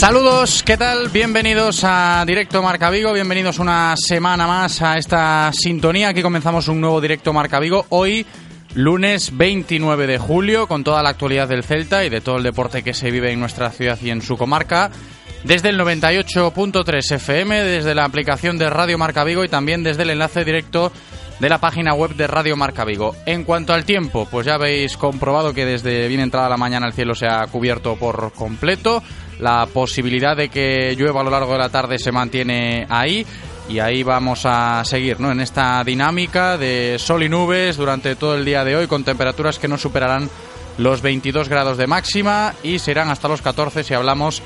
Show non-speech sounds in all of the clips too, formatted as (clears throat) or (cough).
Saludos, ¿qué tal? Bienvenidos a Directo Marca Vigo, bienvenidos una semana más a esta sintonía. Aquí comenzamos un nuevo Directo Marca Vigo. Hoy, lunes 29 de julio, con toda la actualidad del Celta y de todo el deporte que se vive en nuestra ciudad y en su comarca. Desde el 98.3 FM, desde la aplicación de Radio Marca Vigo y también desde el enlace directo de la página web de Radio Marca Vigo. En cuanto al tiempo, pues ya habéis comprobado que desde bien entrada la mañana el cielo se ha cubierto por completo. La posibilidad de que llueva a lo largo de la tarde se mantiene ahí y ahí vamos a seguir ¿no? en esta dinámica de sol y nubes durante todo el día de hoy con temperaturas que no superarán los 22 grados de máxima y serán hasta los 14 si hablamos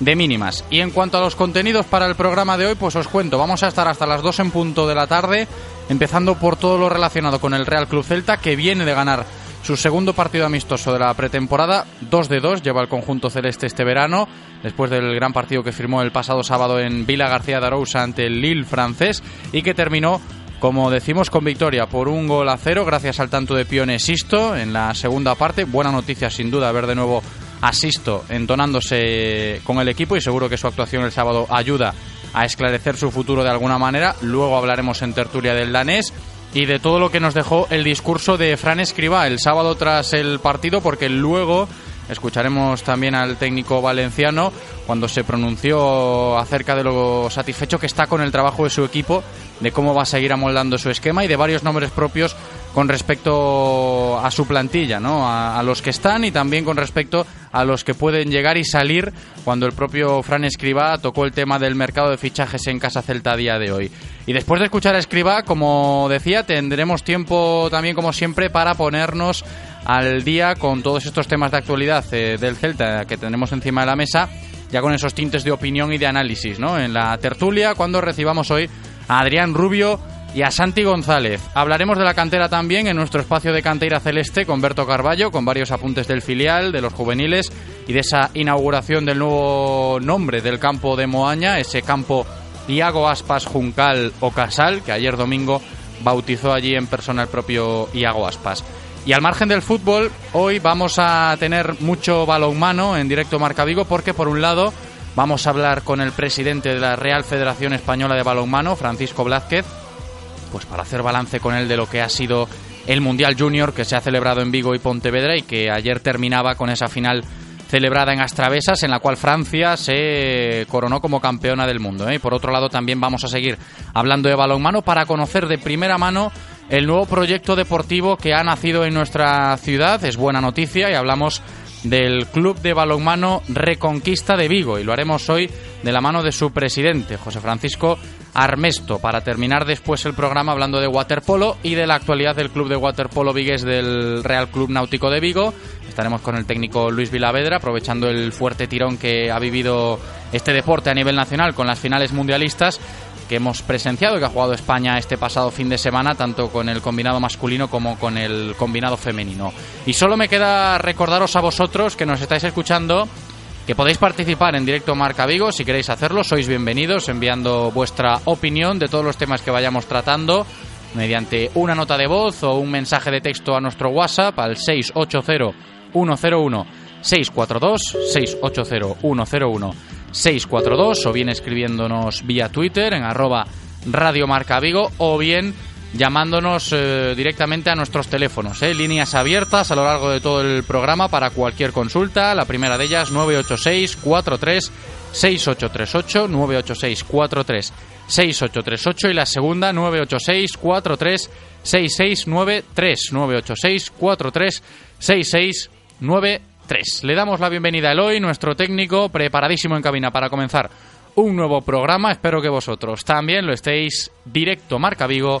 de mínimas. Y en cuanto a los contenidos para el programa de hoy, pues os cuento, vamos a estar hasta las 2 en punto de la tarde, empezando por todo lo relacionado con el Real Club Celta, que viene de ganar su segundo partido amistoso de la pretemporada, 2 de 2, lleva el conjunto celeste este verano, después del gran partido que firmó el pasado sábado en Vila García de Arousa ante el Lille francés y que terminó como decimos, con victoria por un gol a cero, gracias al tanto de Pione Sisto en la segunda parte. Buena noticia, sin duda, ver de nuevo a Sisto entonándose con el equipo y seguro que su actuación el sábado ayuda a esclarecer su futuro de alguna manera. Luego hablaremos en tertulia del danés y de todo lo que nos dejó el discurso de Fran Escribá el sábado tras el partido, porque luego escucharemos también al técnico valenciano cuando se pronunció acerca de lo satisfecho que está con el trabajo de su equipo, de cómo va a seguir amoldando su esquema y de varios nombres propios con respecto a su plantilla, ¿no? A, los que están y también con respecto a los que pueden llegar y salir cuando el propio Fran Escribá tocó el tema del mercado de fichajes en Casa Celta a día de hoy. Y después de escuchar a Escribá, como decía, tendremos tiempo también, como siempre, para ponernos al día con todos estos temas de actualidad eh, del Celta que tenemos encima de la mesa, ya con esos tintes de opinión y de análisis, ¿no? En la tertulia, cuando recibamos hoy a Adrián Rubio y a Santi González. Hablaremos de la cantera también en nuestro espacio de cantera celeste con Berto Carballo, con varios apuntes del filial, de los juveniles y de esa inauguración del nuevo nombre del campo de Moaña, ese campo Iago Aspas Juncal o Casal, que ayer domingo bautizó allí en persona el propio Iago Aspas. Y al margen del fútbol, hoy vamos a tener mucho balonmano en directo Marca Vigo porque por un lado vamos a hablar con el presidente de la Real Federación Española de Balonmano, Francisco Blázquez, pues para hacer balance con él de lo que ha sido el Mundial Junior que se ha celebrado en Vigo y Pontevedra y que ayer terminaba con esa final celebrada en Astravesas, en la cual Francia se coronó como campeona del mundo. ¿eh? Y por otro lado, también vamos a seguir hablando de balonmano para conocer de primera mano el nuevo proyecto deportivo que ha nacido en nuestra ciudad. Es buena noticia y hablamos del Club de Balonmano Reconquista de Vigo y lo haremos hoy de la mano de su presidente, José Francisco Armesto, para terminar después el programa hablando de waterpolo y de la actualidad del club de waterpolo vigués del Real Club Náutico de Vigo. Estaremos con el técnico Luis Vilavedra, aprovechando el fuerte tirón que ha vivido este deporte a nivel nacional con las finales mundialistas que hemos presenciado y que ha jugado España este pasado fin de semana, tanto con el combinado masculino como con el combinado femenino. Y solo me queda recordaros a vosotros que nos estáis escuchando que podéis participar en directo Marca Vigo. Si queréis hacerlo, sois bienvenidos enviando vuestra opinión de todos los temas que vayamos tratando mediante una nota de voz o un mensaje de texto a nuestro WhatsApp al 680 101 642 680 101 642 o bien escribiéndonos vía Twitter en arroba Radio Marca Vigo o bien llamándonos eh, directamente a nuestros teléfonos, eh, líneas abiertas a lo largo de todo el programa para cualquier consulta. La primera de ellas 986 43 6838 986 43 6838 y la segunda 986 43 6693 986 43 6693 3. Le damos la bienvenida a Eloy, nuestro técnico, preparadísimo en cabina para comenzar un nuevo programa. Espero que vosotros también lo estéis. Directo Marca Vigo.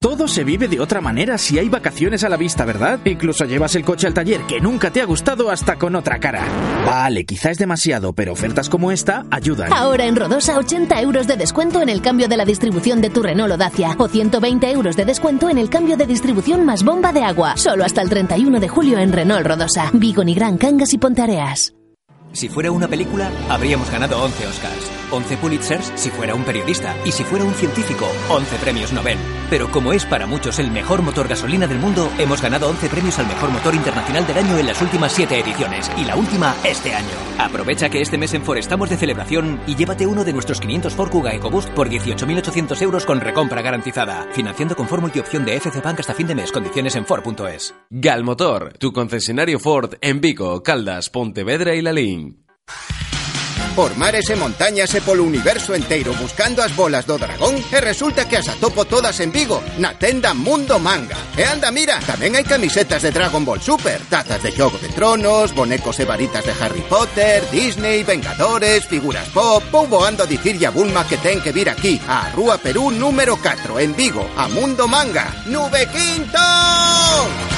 Todo se vive de otra manera si hay vacaciones a la vista, ¿verdad? Incluso llevas el coche al taller que nunca te ha gustado hasta con otra cara. Vale, quizá es demasiado, pero ofertas como esta ayudan. Ahora en Rodosa 80 euros de descuento en el cambio de la distribución de tu Renault o Dacia o 120 euros de descuento en el cambio de distribución más bomba de agua. Solo hasta el 31 de julio en Renault Rodosa, Vigo, Gran Cangas y Pontareas. Si fuera una película, habríamos ganado 11 Oscars. 11 Pulitzers si fuera un periodista. Y si fuera un científico, 11 premios Nobel. Pero como es para muchos el mejor motor gasolina del mundo, hemos ganado 11 premios al mejor motor internacional del año en las últimas 7 ediciones. Y la última este año. Aprovecha que este mes en Ford estamos de celebración y llévate uno de nuestros 500 Ford Kuga EcoBoost por 18.800 euros con recompra garantizada. Financiando con Ford Multiopción de FC Bank hasta fin de mes. Condiciones en Ford.es. Galmotor, tu concesionario Ford en Vico, Caldas, Pontevedra y Lalín. Por mares e montañas e polo universo inteiro buscando as bolas do dragón e resulta que as atopo todas en Vigo, na tenda Mundo Manga. E anda, mira, tamén hai camisetas de Dragon Ball Super, tazas de Xogo de Tronos, bonecos e varitas de Harry Potter, Disney, Vengadores, figuras pop. Vou ando a dicirlle a Bulma que ten que vir aquí, a Rúa Perú número 4, en Vigo, a Mundo Manga. ¡Nube Quinto!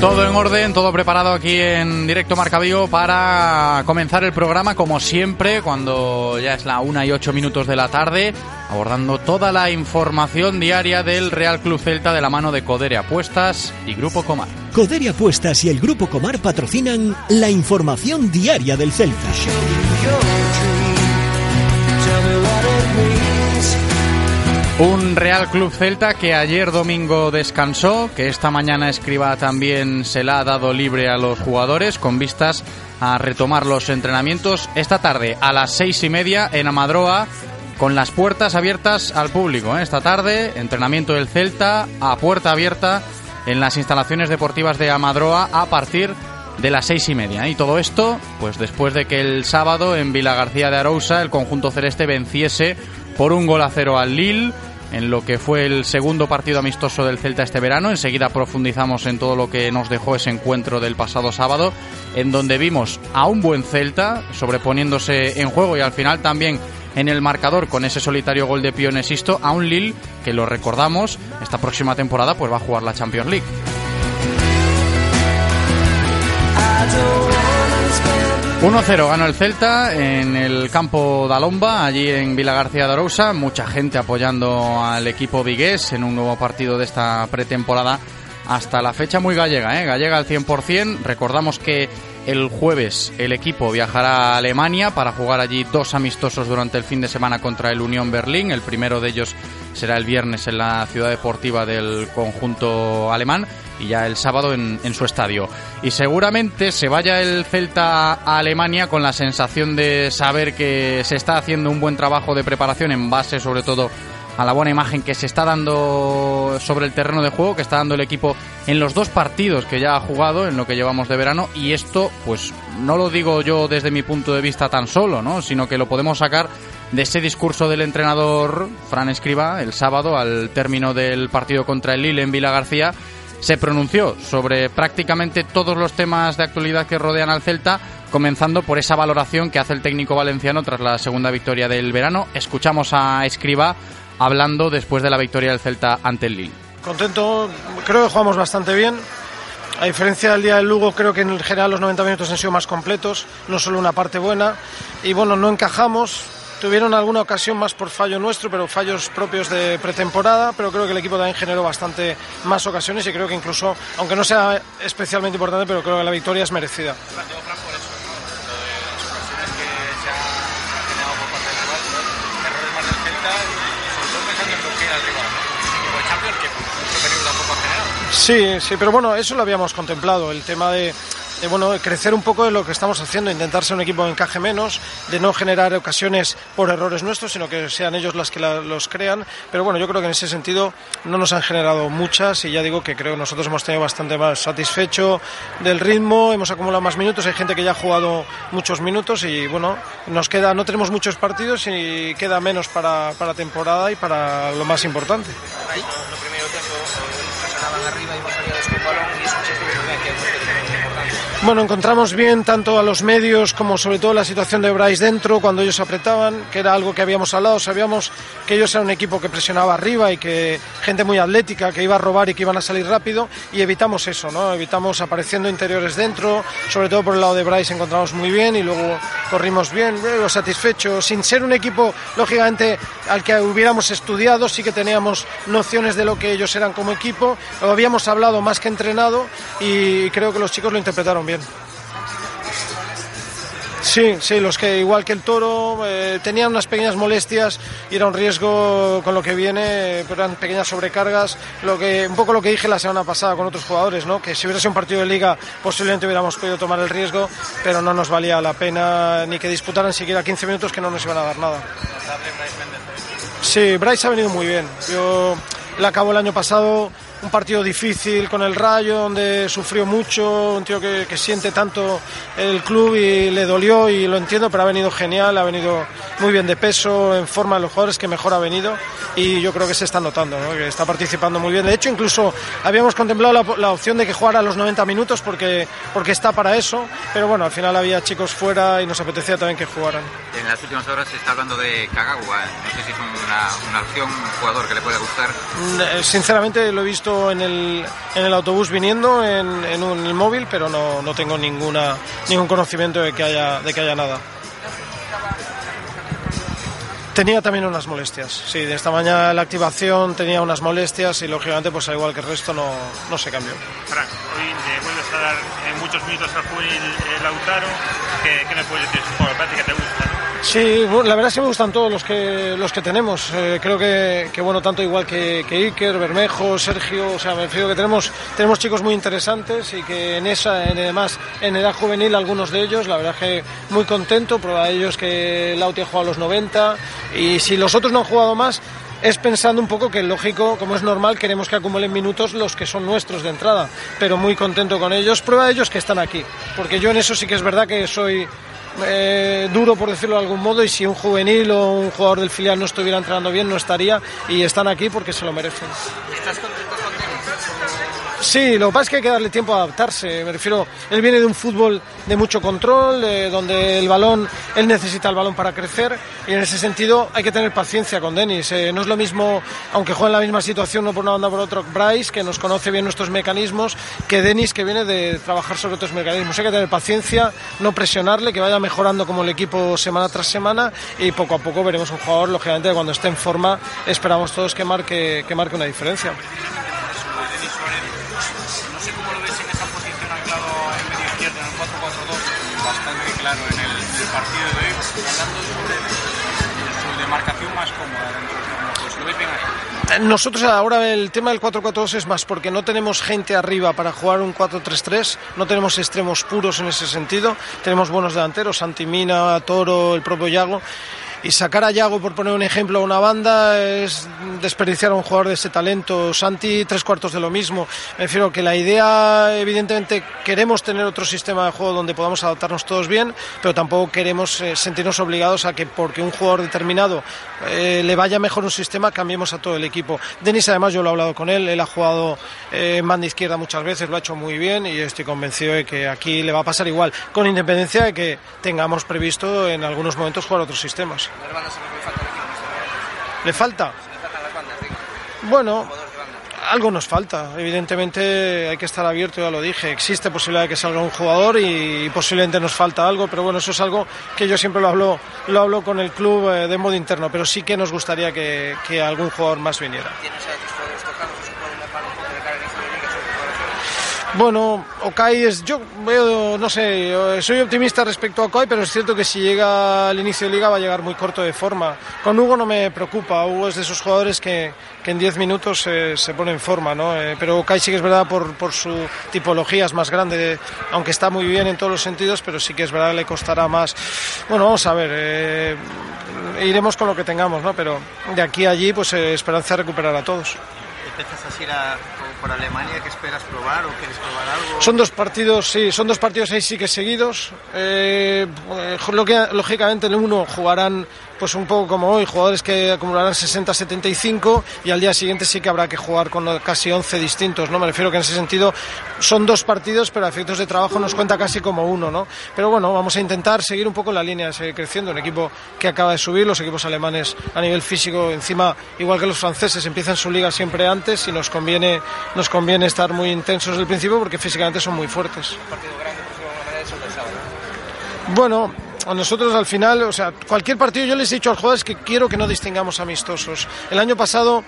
Todo en orden, todo preparado aquí en directo Marca para comenzar el programa como siempre cuando ya es la una y ocho minutos de la tarde, abordando toda la información diaria del Real Club Celta de la mano de Codere Apuestas y Grupo Comar. Codere Apuestas y el Grupo Comar patrocinan la información diaria del Celta. Un Real Club Celta que ayer domingo descansó, que esta mañana escriba también se la ha dado libre a los jugadores con vistas a retomar los entrenamientos esta tarde a las seis y media en Amadroa con las puertas abiertas al público. ¿eh? Esta tarde entrenamiento del Celta a puerta abierta en las instalaciones deportivas de Amadroa a partir de las seis y media. Y todo esto, pues después de que el sábado en Vila García de Arousa el conjunto celeste venciese por un gol a cero al Lille en lo que fue el segundo partido amistoso del Celta este verano. Enseguida profundizamos en todo lo que nos dejó ese encuentro del pasado sábado, en donde vimos a un buen Celta sobreponiéndose en juego y al final también en el marcador con ese solitario gol de Pionesisto a un Lille que lo recordamos esta próxima temporada pues va a jugar la Champions League. 1-0 ganó el Celta en el campo de Alomba, allí en Vila García de Arousa. Mucha gente apoyando al equipo vigués en un nuevo partido de esta pretemporada. Hasta la fecha muy gallega, ¿eh? gallega al 100%. Recordamos que el jueves el equipo viajará a Alemania para jugar allí dos amistosos durante el fin de semana contra el Unión Berlín. El primero de ellos será el viernes en la ciudad deportiva del conjunto alemán y ya el sábado en, su estadio. Y seguramente se vaya el Celta a Alemania con la sensación de saber que se está haciendo un buen trabajo de preparación en base sobre todo a la buena imagen que se está dando sobre el terreno de juego, que está dando el equipo en los dos partidos que ya ha jugado en lo que llevamos de verano y esto pues no lo digo yo desde mi punto de vista tan solo, ¿no? sino que lo podemos sacar de ese discurso del entrenador Fran Escriba el sábado al término del partido contra el Lille en Vila García se pronunció sobre prácticamente todos los temas de actualidad que rodean al Celta, comenzando por esa valoración que hace el técnico valenciano tras la segunda victoria del verano. Escuchamos a Escriba hablando después de la victoria del Celta ante el Lille. Contento, creo que jugamos bastante bien. A diferencia del día del Lugo, creo que en general los 90 minutos han sido más completos, no solo una parte buena. Y bueno, no encajamos, Tuvieron alguna ocasión más por fallo nuestro, pero fallos propios de pretemporada, pero creo que el equipo también generó bastante más ocasiones y creo que incluso, aunque no sea especialmente importante, pero creo que la victoria es merecida. Sí, sí, pero bueno, eso lo habíamos contemplado, el tema de, de, bueno, crecer un poco de lo que estamos haciendo, intentar ser un equipo que encaje menos, de no generar ocasiones por errores nuestros, sino que sean ellos las que la, los crean. Pero bueno, yo creo que en ese sentido no nos han generado muchas y ya digo que creo que nosotros hemos tenido bastante más satisfecho del ritmo, hemos acumulado más minutos, hay gente que ya ha jugado muchos minutos y bueno, nos queda, no tenemos muchos partidos y queda menos para, para temporada y para lo más importante. Bueno, encontramos bien tanto a los medios como sobre todo la situación de Bryce dentro cuando ellos apretaban, que era algo que habíamos hablado, sabíamos que ellos eran un equipo que presionaba arriba y que gente muy atlética, que iba a robar y que iban a salir rápido y evitamos eso, ¿no? Evitamos apareciendo interiores dentro, sobre todo por el lado de Bryce encontramos muy bien y luego corrimos bien, luego satisfechos, sin ser un equipo lógicamente al que hubiéramos estudiado, sí que teníamos nociones de lo que ellos eran como equipo, lo habíamos hablado más que entrenado y creo que los chicos lo interpretaron bien. Sí, sí, los que igual que el toro eh, tenían unas pequeñas molestias y era un riesgo con lo que viene, pero eran pequeñas sobrecargas. Lo que, un poco lo que dije la semana pasada con otros jugadores, ¿no? que si hubiera sido un partido de liga posiblemente hubiéramos podido tomar el riesgo, pero no nos valía la pena ni que disputaran siquiera 15 minutos que no nos iban a dar nada. Sí, Bryce ha venido muy bien. Yo le acabo el año pasado un partido difícil con el Rayo, donde sufrió mucho, un tío que, que, siente tanto el club y le dolió y lo entiendo, pero ha venido genial, ha venido muy bien de peso, en forma de los jugadores que mejor ha venido y yo creo que se está notando, ¿no? que está participando muy bien. De hecho, incluso habíamos contemplado la, la, opción de que jugara los 90 minutos porque, porque está para eso, pero bueno, al final había chicos fuera y nos apetecía también que jugaran. En las últimas horas se está hablando de Kagawa, no sé si es una, una opción, un jugador que le pueda gustar. Sinceramente lo he visto en el, en el autobús viniendo en, en un móvil, pero no, no tengo ninguna, ningún conocimiento de que, haya, de que haya nada. Tenía también unas molestias, sí, de esta mañana la activación tenía unas molestias y lógicamente pues al igual que el resto no, no se cambió. Fran, hoy vuelves a dar eh, muchos minutos al juvenil eh, Lautaro, ¿qué, ¿qué, me puedes decir? Sí, la verdad es que me gustan todos los que los que tenemos. Eh, creo que, que, bueno, tanto igual que, Iker, Bermejo, Sergio, o sea, me refiero que tenemos tenemos chicos muy interesantes y que en esa, en, además en edad juvenil algunos de ellos, la verdad que muy contento, prueba de ellos que Lauti ha jugado a los 90 y si los otros no han jugado más es pensando un poco que lógico, como es normal, queremos que acumulen minutos los que son nuestros de entrada, pero muy contento con ellos. Prueba de ellos que están aquí, porque yo en eso sí que es verdad que soy eh, duro, por decirlo de algún modo, y si un juvenil o un jugador del filial no estuviera entrenando bien, no estaría, y están aquí porque se lo merecen. Sí, lo que pasa es que hay que darle tiempo a adaptarse. Me refiero, él viene de un fútbol de mucho control, eh, donde el balón, él necesita el balón para crecer y en ese sentido hay que tener paciencia con Denis. Eh, no es lo mismo, aunque juegue en la misma situación, no por una banda por otro, Bryce, que nos conoce bien nuestros mecanismos, que Denis, que viene de trabajar sobre otros mecanismos. Hay que tener paciencia, no presionarle, que vaya mejorando como el equipo semana tras semana y poco a poco veremos un jugador, lógicamente, cuando esté en forma, esperamos todos que marque, que marque una diferencia. Claro en el, el partido de hoy, hablando sobre su demarcación más cómoda dentro del campo. Pues. Nosotros ahora el tema del 4-4-2 es más porque no tenemos gente arriba para jugar un 4-3-3, no tenemos extremos puros en ese sentido, tenemos buenos delanteros, Santimina, Toro, el propio Yago. Y sacar a Yago, por poner un ejemplo, a una banda es desperdiciar a un jugador de ese talento. Santi, tres cuartos de lo mismo. Me refiero que la idea, evidentemente, queremos tener otro sistema de juego donde podamos adaptarnos todos bien, pero tampoco queremos eh, sentirnos obligados a que porque un jugador determinado eh, le vaya mejor un sistema, cambiemos a todo el equipo. Denis, además, yo lo he hablado con él, él ha jugado eh, en banda izquierda muchas veces, lo ha hecho muy bien y estoy convencido de que aquí le va a pasar igual, con independencia de que tengamos previsto en algunos momentos jugar otros sistemas. Las bandas se le falta al equipo. ¿Le falta? Se le faltan las bandas, digo. Bueno, algo nos falta. Evidentemente hay que estar abierto, ya lo dije. Existe posibilidad de que salga un jugador y, posiblemente nos falta algo, pero bueno, eso es algo que yo siempre lo hablo, lo hablo con el club eh, de modo interno, pero sí que nos gustaría que, que algún jugador más viniera. Tienes a otros jugadores tocados, eso puede mermar un poco de cara al inicio de liga, sobre todo las Bueno, Okai es, yo veo, no sé, soy optimista respecto a Okai, pero es cierto que si llega al inicio de liga va a llegar muy corto de forma. Con Hugo no me preocupa, Hugo es de esos jugadores que, que en 10 minutos se, pone en forma, ¿no? Eh, pero Okai sí que es verdad por, su tipología es más grande, aunque está muy bien en todos los sentidos, pero sí que es verdad que le costará más. Bueno, vamos a ver, eh, iremos con lo que tengamos, ¿no? Pero de aquí a allí, pues eh, esperanza recuperar a todos. Empiezas a ir a, por Alemania, ¿qué esperas probar o quieres probar algo? Son dos partidos, sí, son dos partidos ahí sí que seguidos. Eh, que, lógicamente en uno jugarán pues un poco como hoy, jugadores que acumularán 60-75 y al día siguiente sí que habrá que jugar con casi 11 distintos, ¿no? Me refiero que en ese sentido son dos partidos, pero a efectos de trabajo nos cuenta casi como uno, ¿no? Pero bueno, vamos a intentar seguir un poco la línea, seguir creciendo. Un equipo que acaba de subir, los equipos alemanes a nivel físico, encima, igual que los franceses, empiezan su liga siempre antes y nos conviene, nos conviene estar muy intensos desde el principio porque físicamente son muy fuertes. Un partido grande, decirlo de manera, es el del sábado. Bueno, a nosotros al final, o sea, cualquier partido yo les he dicho a los jugadores que quiero que no distingamos amistosos. El año pasado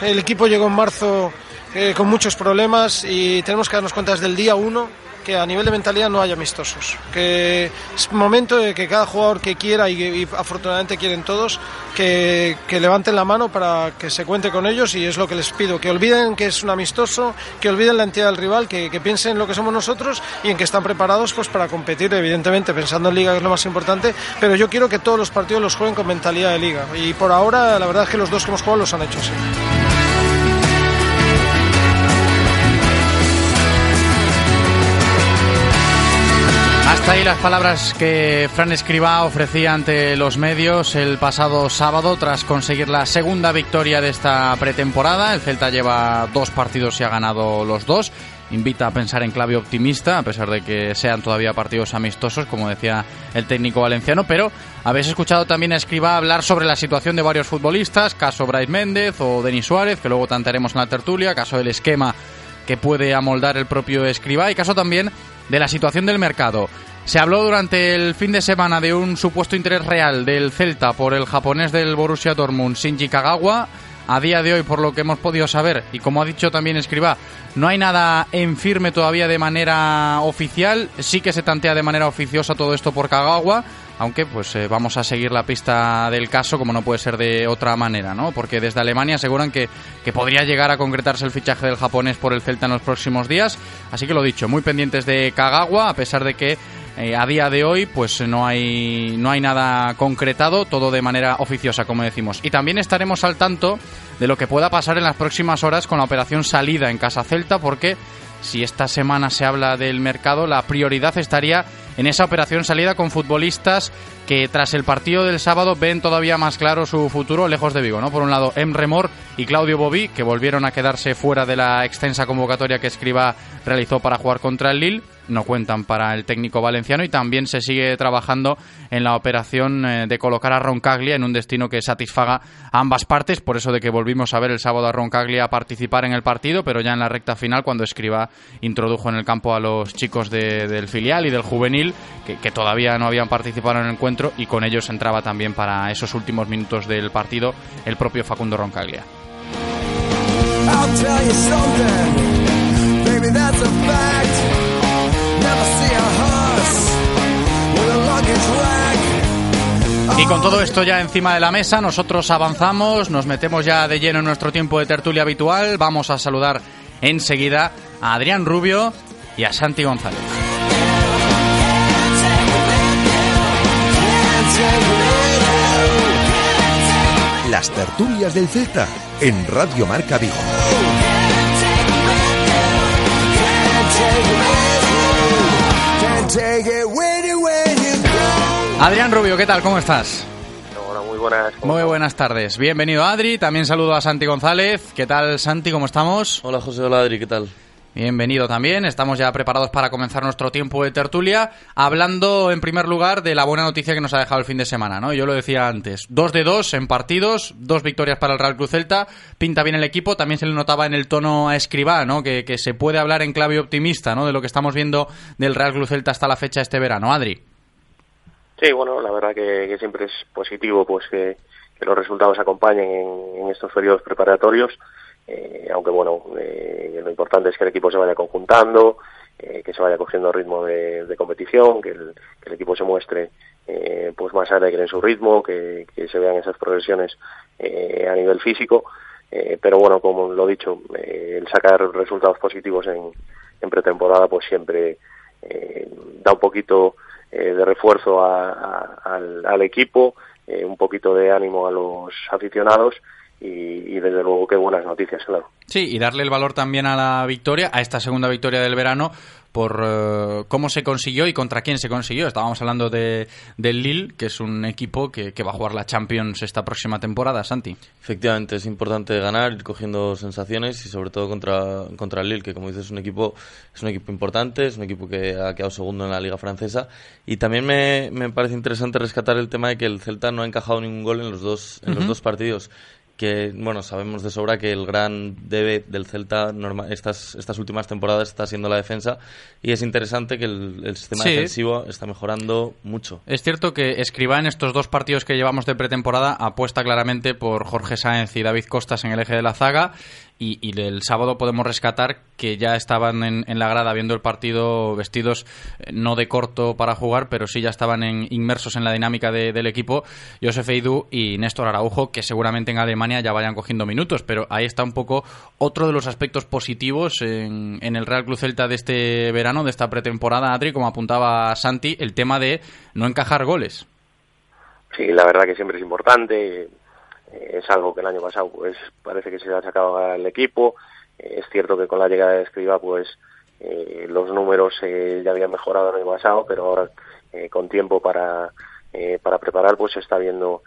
el equipo llegó en marzo eh, con muchos problemas y tenemos que darnos cuenta desde el día uno que a nivel de mentalidad no hay amistosos. Que es momento de que cada jugador que quiera y, afortunadamente quieren todos que, levanten la mano para que se cuente con ellos y es lo que les pido. Que olviden que es un amistoso, que olviden la entidad del rival, que, que piensen en lo que somos nosotros y en que están preparados pues para competir, evidentemente pensando en liga que es lo más importante, pero yo quiero que todos los partidos los jueguen con mentalidad de liga y por ahora la verdad es que los dos que hemos jugado los han hecho así. Hasta ahí las palabras que Fran Escribá ofrecía ante los medios el pasado sábado tras conseguir la segunda victoria de esta pretemporada. El Celta lleva dos partidos y ha ganado los dos. Invita a pensar en clave optimista, a pesar de que sean todavía partidos amistosos, como decía el técnico valenciano. Pero habéis escuchado también a Escribá hablar sobre la situación de varios futbolistas, caso Brais Méndez o Denis Suárez, que luego tantearemos en la tertulia, caso del esquema que puede amoldar el propio Escribá y caso también de la situación del mercado. Se habló durante el fin de semana de un supuesto interés real del Celta por el japonés del Borussia Dortmund, Shinji Kagawa. A día de hoy, por lo que hemos podido saber, y como ha dicho también Escribá, no hay nada en firme todavía de manera oficial. Sí que se tantea de manera oficiosa todo esto por Kagawa, aunque pues eh, vamos a seguir la pista del caso como no puede ser de otra manera, ¿no? Porque desde Alemania aseguran que, que podría llegar a concretarse el fichaje del japonés por el Celta en los próximos días. Así que lo dicho, muy pendientes de Kagawa, a pesar de que eh, a día de hoy pues no hay no hay nada concretado todo de manera oficiosa como decimos. Y también estaremos al tanto de lo que pueda pasar en las próximas horas con la operación salida en casa Celta porque si esta semana se habla del mercado la prioridad estaría en esa operación salida con futbolistas que tras el partido del sábado ven todavía más claro su futuro lejos de Vigo. ¿no? Por un lado, Emre Mor y Claudio Bobí, que volvieron a quedarse fuera de la extensa convocatoria que Escriba realizó para jugar contra el Lille no cuentan para el técnico valenciano y también se sigue trabajando en la operación eh, de colocar a Roncaglia en un destino que satisfaga a ambas partes, por eso de que volvimos a ver el sábado a Roncaglia participar en el partido, pero ya en la recta final cuando Escriba introdujo en el campo a los chicos del filial y del juvenil que, que todavía no habían participado en el encuentro y con ellos entraba también para esos últimos minutos del partido el propio Facundo Roncaglia. Y con todo esto ya encima de la mesa, nosotros avanzamos, nos metemos ya de lleno en nuestro tiempo de tertulia habitual. Vamos a saludar enseguida a Adrián Rubio y a Santi González. Las tertulias del Celta en Radio Marca Vigo. Adrián Rubio, ¿qué tal? ¿Cómo estás? Hola, muy buenas. Muy buenas tardes. Bienvenido Adri, también saludo a Santi González. ¿Qué tal Santi? ¿Cómo estamos? Hola José, hola Adri, ¿qué tal? Bienvenido también, estamos ya preparados para comenzar nuestro tiempo de tertulia, hablando en primer lugar de la buena noticia que nos ha dejado el fin de semana, ¿no? Yo lo decía antes, dos de dos en partidos, dos victorias para el Real Cruz Celta, pinta bien el equipo, también se le notaba en el tono a Escribá, ¿no? Que, se puede hablar en clave optimista, ¿no? De lo que estamos viendo del Real Cruz Celta hasta la fecha este verano, Adri. Sí, bueno, la verdad que, siempre es positivo, pues que, los resultados acompañen en estos periodos preparatorios eh, aunque bueno, eh, lo importante es que el equipo se vaya conjuntando, eh, que se vaya cogiendo ritmo de, competición, que el, equipo se muestre pues más alegre en su ritmo, que, se vean esas progresiones a nivel físico. pero bueno, como lo he dicho, el sacar resultados positivos en, pretemporada pues siempre da un poquito de refuerzo al, al, equipo, un poquito de ánimo a los aficionados y, desde luego qué buenas noticias, claro. Sí, y darle el valor también a la victoria, a esta segunda victoria del verano, por eh, cómo se consiguió y contra quién se consiguió. Estábamos hablando de, del Lille, que es un equipo que, va a jugar la Champions esta próxima temporada, Santi. Efectivamente, es importante ganar, ir cogiendo sensaciones y sobre todo contra, contra el Lille, que como dices es un equipo es un equipo importante, es un equipo que ha quedado segundo en la Liga Francesa. Y también me, me parece interesante rescatar el tema de que el Celta no ha encajado ningún gol en los dos, en los dos partidos que bueno sabemos de sobra que el gran debe del Celta estas estas últimas temporadas está siendo la defensa y es interesante que el, sistema defensivo está mejorando mucho. Es cierto que Escribá en estos dos partidos que llevamos de pretemporada apuesta claramente por Jorge Sáenz y David Costas en el eje de la zaga y, el sábado podemos rescatar que ya estaban en, la grada viendo el partido vestidos eh, no de corto para jugar, pero sí ya estaban inmersos en la dinámica del equipo Josef Eidú y Néstor Araujo, que seguramente en Alemania ya vayan cogiendo minutos, pero ahí está un poco otro de los aspectos positivos en, el Real Club Celta de este verano, de esta pretemporada, Adri, como apuntaba Santi, el tema de no encajar goles. Sí, la verdad que siempre es importante eh, es algo que el año pasado pues parece que se ha sacado al equipo. Eh, es cierto que con la llegada de Escriba pues eh, los números ya habían mejorado el año pasado, pero ahora con tiempo para, para preparar pues se está viendo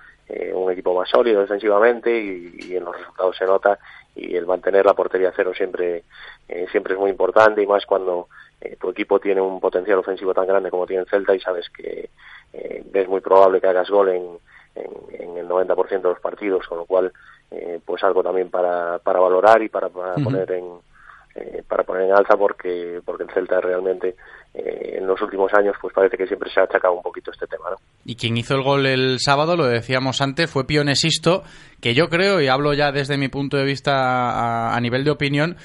un equipo más sólido defensivamente y, en los resultados se nota y el mantener la portería cero siempre siempre es muy importante y más cuando tu equipo tiene un potencial ofensivo tan grande como tiene Celta y sabes que es muy probable que hagas gol en, en, el 90% de los partidos, con lo cual, eh, pues algo también para, para valorar y para, poner en eh, para poner en alza porque porque el Celta realmente eh, en los últimos años pues parece que siempre se ha achacado un poquito este tema ¿no? y quien hizo el gol el sábado lo decíamos antes fue Pionesisto que yo creo y hablo ya desde mi punto de vista a nivel de opinión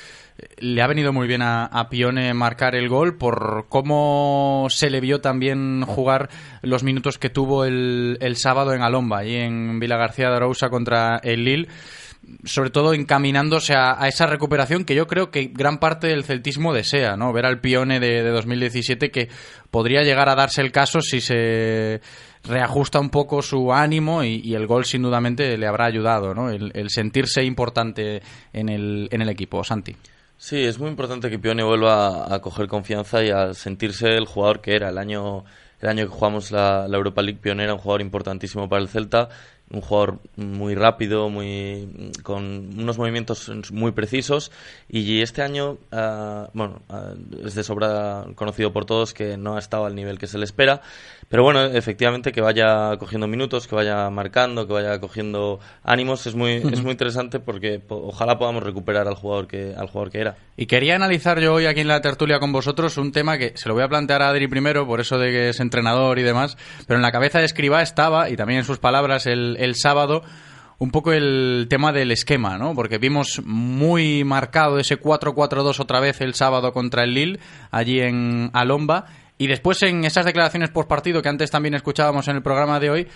le ha venido muy bien a, Pione marcar el gol por cómo se le vio también jugar los minutos que tuvo el, sábado en Alomba y en Vila García de Arousa contra el Lille sobre todo encaminándose a, esa recuperación que yo creo que gran parte del celtismo desea, ¿no? Ver al Pione de, 2017 que podría llegar a darse el caso si se reajusta un poco su ánimo y, el gol sin dudamente le habrá ayudado, ¿no? El, el sentirse importante en el, en el equipo, Santi. Sí, es muy importante que Pione vuelva a, coger confianza y a sentirse el jugador que era el año el año que jugamos la, Europa League. Pione era un jugador importantísimo para el Celta un jugador muy rápido, muy con unos movimientos muy precisos. Y este año, ah, bueno, ah, es de sobra conocido por todos que no ha estado al nivel que se le espera, pero bueno, efectivamente que vaya cogiendo minutos, que vaya marcando, que vaya cogiendo ánimos es muy es muy interesante porque ojalá podamos recuperar al jugador que al jugador que era. Y quería analizar yo hoy aquí en la tertulia con vosotros un tema que se lo voy a plantear a Adri primero, por eso de que es entrenador y demás, pero en la cabeza de Escribá estaba y también en sus palabras el el sábado un poco el tema del esquema, ¿no? Porque vimos muy marcado ese 4-4-2 otra vez el sábado contra el Lille, allí en Alomba. Y después en esas declaraciones post partido que antes también escuchábamos en el programa de hoy,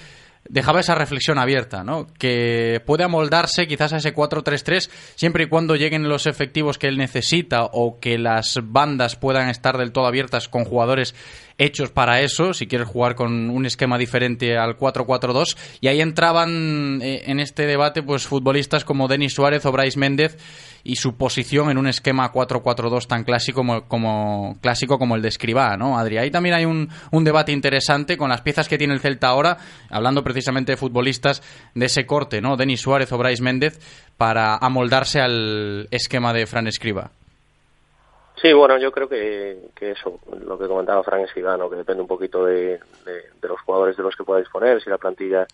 dejaba esa reflexión abierta, ¿no? Que puede amoldarse quizás a ese 4-3-3 siempre y cuando lleguen los efectivos que él necesita o que las bandas puedan estar del todo abiertas con jugadores hechos para eso, si quieres jugar con un esquema diferente al 4-4-2. Y ahí entraban eh, en este debate pues futbolistas como Denis Suárez o Bryce Méndez y su posición en un esquema 4-4-2 tan clásico como, clásico como el de Escribá, ¿no, Adri? Ahí también hay un, un debate interesante con las piezas que tiene el Celta ahora, hablando precisamente de futbolistas de ese corte, ¿no? Denis Suárez o Bryce Méndez, para amoldarse al esquema de Fran Escriba. Sí, bueno, yo creo que, que eso, lo que comentaba Frank Esquivano, que depende un poquito de, de, los jugadores de los que pueda disponer, si la plantilla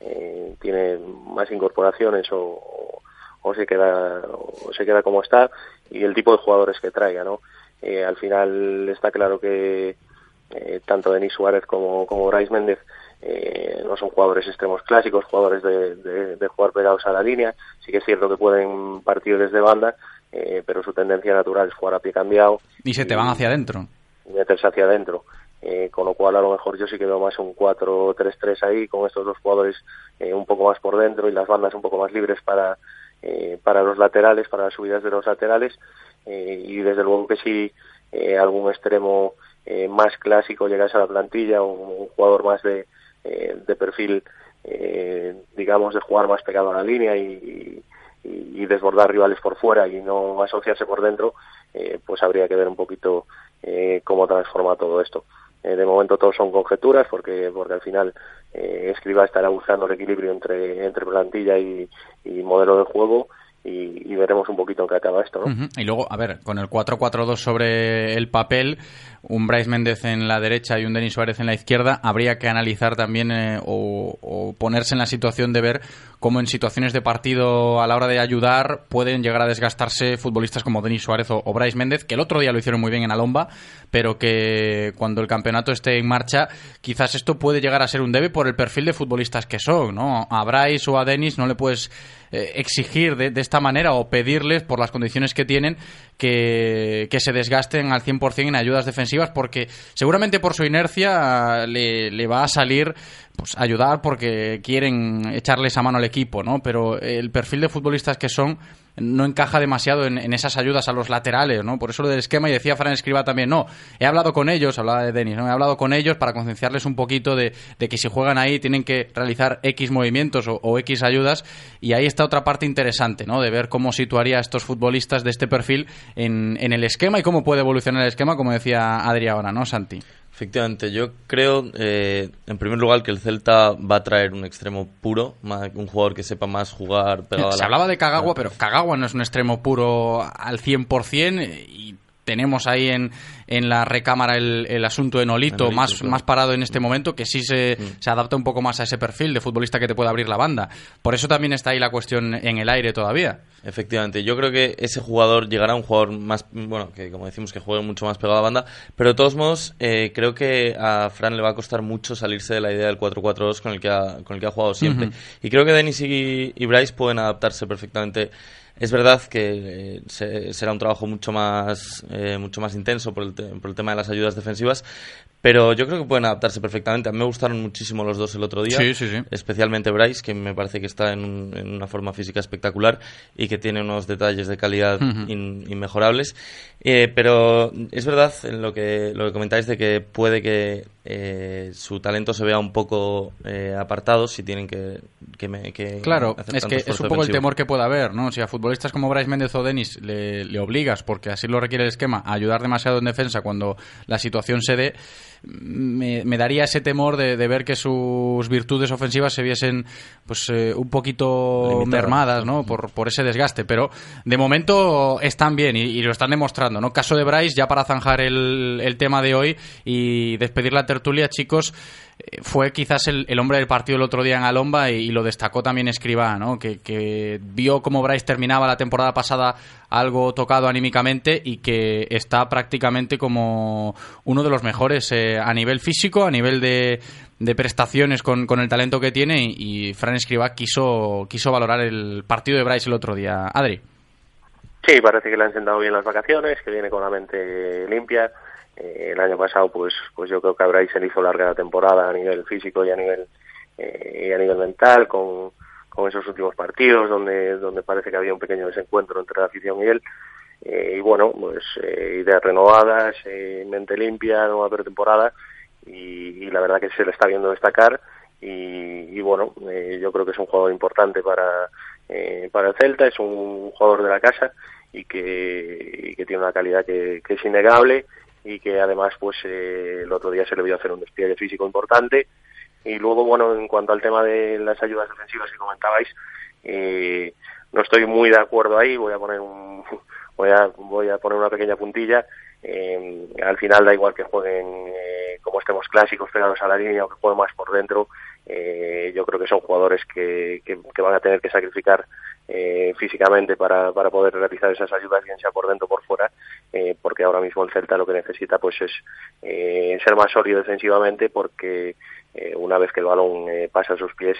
eh, tiene más incorporaciones o, o, se queda o se queda como está y el tipo de jugadores que traiga, ¿no? Eh, al final está claro que eh, tanto Denis Suárez como, como Bryce Méndez eh, no son jugadores extremos clásicos, jugadores de, de, de, jugar pegados a la línea. Sí que es cierto que pueden partir desde banda, eh, pero su tendencia natural es jugar a pie cambiado. Y se te van hacia adentro. Y meterse hacia adentro. Eh, con lo cual a lo mejor yo sí que veo más un 4-3-3 ahí, con estos dos jugadores eh, un poco más por dentro y las bandas un poco más libres para, eh, para los laterales, para las subidas de los laterales. Eh, y desde luego que si eh, algún extremo eh, más clásico llegase a la plantilla, un, un jugador más de, eh, de perfil, eh, digamos, de jugar más pegado a la línea y, y, y, desbordar rivales por fuera y no asociarse por dentro, eh, pues habría que ver un poquito eh, cómo transforma todo esto. Eh, de momento todos son conjeturas porque porque al final eh, Escriba estará buscando el equilibrio entre entre plantilla y, y modelo de juego y, y, veremos un poquito en qué acaba esto. ¿no? Y luego, a ver, con el 4-4-2 sobre el papel, un Bryce Méndez en la derecha y un Denis Suárez en la izquierda, habría que analizar también eh, o, o, ponerse en la situación de ver cómo en situaciones de partido a la hora de ayudar pueden llegar a desgastarse futbolistas como Denis Suárez o, o Bryce Méndez, que el otro día lo hicieron muy bien en Alomba, pero que cuando el campeonato esté en marcha, quizás esto puede llegar a ser un debe por el perfil de futbolistas que son, ¿no? A Bryce o a Denis no le puedes eh, exigir de, esta manera o pedirles por las condiciones que tienen que, que se desgasten al 100% en ayudas defensivas porque seguramente por su inercia le, le va a salir pues ayudar porque quieren echarle esa mano al equipo, ¿no? Pero el perfil de futbolistas que son no encaja demasiado en, esas ayudas a los laterales, ¿no? Por eso lo del esquema, y decía Fran Escriba también, no, he hablado con ellos, hablaba de Denis, ¿no? He hablado con ellos para concienciarles un poquito de, de, que si juegan ahí tienen que realizar X movimientos o, o, X ayudas, y ahí está otra parte interesante, ¿no? De ver cómo situaría a estos futbolistas de este perfil en, en el esquema y cómo puede evolucionar el esquema, como decía Adri ahora, ¿no, Santi? Efectivamente, yo creo, eh, en primer lugar, que el Celta va a traer un extremo puro, un jugador que sepa más jugar pegado Se la... hablaba de Kagawa, pero Kagawa no es un extremo puro al 100% y tenemos ahí en, en la recámara el, el asunto de Nolito, Nolito más, claro. más parado en este momento, que sí se, mm. se adapta un poco más a ese perfil de futbolista que te puede abrir la banda. Por eso también está ahí la cuestión en el aire todavía. Efectivamente, yo creo que ese jugador llegará a un jugador más, bueno, que como decimos, que juegue mucho más pegado a la banda, pero de todos modos, eh, creo que a Fran le va a costar mucho salirse de la idea del 4-4-2 con, el que ha, con el que ha jugado siempre. Uh -huh. Y creo que Denis y, y Bryce pueden adaptarse perfectamente es verdad que eh, se, será un trabajo mucho más, eh, mucho más intenso por el, por el, tema de las ayudas defensivas, pero yo creo que pueden adaptarse perfectamente. A mí me gustaron muchísimo los dos el otro día, sí, sí, sí. especialmente Bryce, que me parece que está en, un, en, una forma física espectacular y que tiene unos detalles de calidad uh -huh. in, inmejorables. Eh, pero es verdad en lo que, lo que comentáis de que puede que eh, su talento se vea un poco eh, apartado si tienen que, que, me- que Claro, hacer es que es un poco el temor que puede haber, ¿no? Si a futbolistas como Bryce Méndez o Denis le, le obligas, porque así lo requiere el esquema, a ayudar demasiado en defensa cuando la situación se dé, me, me daría ese temor de, de ver que sus virtudes ofensivas se viesen pues eh, un poquito Limitadas. mermadas, ¿no? Por, por ese desgaste, pero de momento están bien y, y lo están demostrando, ¿no? Caso de Bryce, ya para zanjar el, el tema de hoy y despedir la tertulia, chicos, eh, fue quizás el, hombre del partido el otro día en Alomba y, lo destacó también Escribá, ¿no? Que, vio cómo Bryce terminaba la temporada pasada algo tocado anímicamente y que está prácticamente como uno de los mejores eh, a nivel físico, a nivel de, prestaciones con, con el talento que tiene y, y Fran Escribá quiso, quiso valorar el partido de Bryce el otro día. Adri. Sí, parece que le han sentado bien las vacaciones, que viene con la mente limpia. Eh, el año pasado, pues, pues yo creo que a Bryce se hizo larga la temporada a nivel físico y a nivel eh, y a nivel mental, con, con esos últimos partidos donde donde parece que había un pequeño desencuentro entre la afición y él. Eh, y bueno, pues ideas renovadas, mente limpia, nueva pretemporada y, y la verdad que se le está viendo destacar y, y bueno, yo creo que es un jugador importante para, para el Celta, es un jugador de la casa y que, que tiene una calidad que es innegable y que además pues eh, el otro día se le vio hacer un despliegue físico importante. Y luego bueno en cuanto al tema de las ayudas defensivas que comentabais eh, no estoy muy de acuerdo ahí. Voy a poner un (laughs) voy a voy a poner una pequeña puntilla. Eh, al final da igual que jueguen eh, como estemos clásicos pegados a la línea o que jueguen más por dentro eh, yo creo que son jugadores que, que, que van a tener que sacrificar eh, físicamente para, para poder realizar esas ayudas, bien sea por dentro o por fuera, eh, porque ahora mismo el Celta lo que necesita pues es eh, ser más sólido defensivamente porque eh, una vez que el balón eh, pasa a sus pies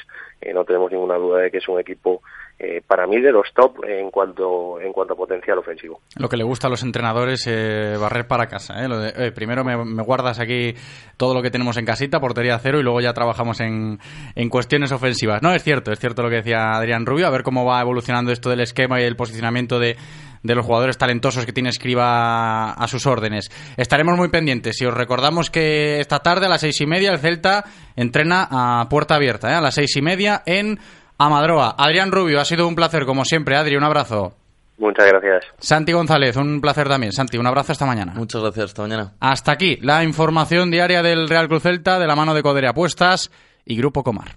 no tenemos ninguna duda de que es un equipo eh, para mí de los top en cuanto en cuanto a potencial ofensivo. Lo que le gusta a los entrenadores eh, barrer para casa. ¿eh? Lo de, primero me, me guardas aquí todo lo que tenemos en casita, portería cero, y luego ya trabajamos en, en cuestiones ofensivas. No, es cierto, es cierto lo que decía Adrián Rubio, a ver cómo va evolucionando esto del esquema y el posicionamiento de, de los jugadores talentosos que tiene Escriba a sus órdenes. Estaremos muy pendientes. Si os recordamos que esta tarde a las seis y media el Celta entrena a puerta abierta, ¿eh? a las seis y media en Amadroa. Adrián Rubio, ha sido un placer como siempre. Adri, un abrazo. Muchas gracias. Santi González, un placer también. Santi, un abrazo hasta mañana. Muchas gracias, hasta mañana. Hasta aquí la información diaria del Real Cruz Celta de la mano de Codere Apuestas y Grupo Comar.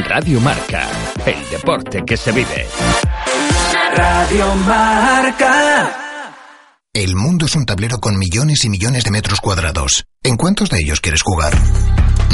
Radio Marca, el deporte que se vive. Radio Marca. El mundo es un tablero con millones y millones de metros cuadrados. ¿En cuántos de ellos quieres jugar?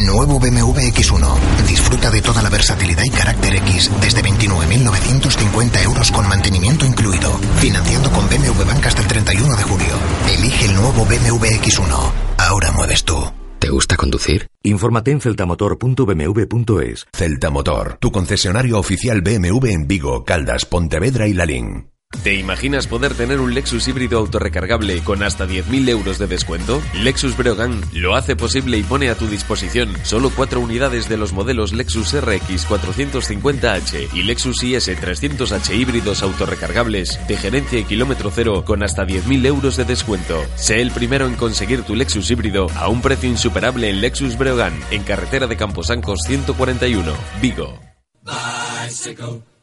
Nuevo BMW X1. Disfruta de toda la versatilidad y carácter X desde 29.950 euros con mantenimiento incluido. Financiando con BMW Bank hasta el 31 de julio. Elige el nuevo BMW X1. Ahora mueves tú. ¿Te gusta conducir? Infórmate en celtamotor.bmw.es. Celta Motor, tu concesionario oficial BMW en Vigo, Caldas, Pontevedra y Lalín. ¿Te imaginas poder tener un Lexus híbrido autorrecargable con hasta 10.000 euros de descuento? Lexus Breogán lo hace posible y pone a tu disposición solo cuatro unidades de los modelos Lexus RX 450H y Lexus IS 300H híbridos autorrecargables de gerencia y kilómetro cero con hasta 10.000 euros de descuento. Sé el primero en conseguir tu Lexus híbrido a un precio insuperable en Lexus Breogán, en carretera de Camposancos 141, Vigo.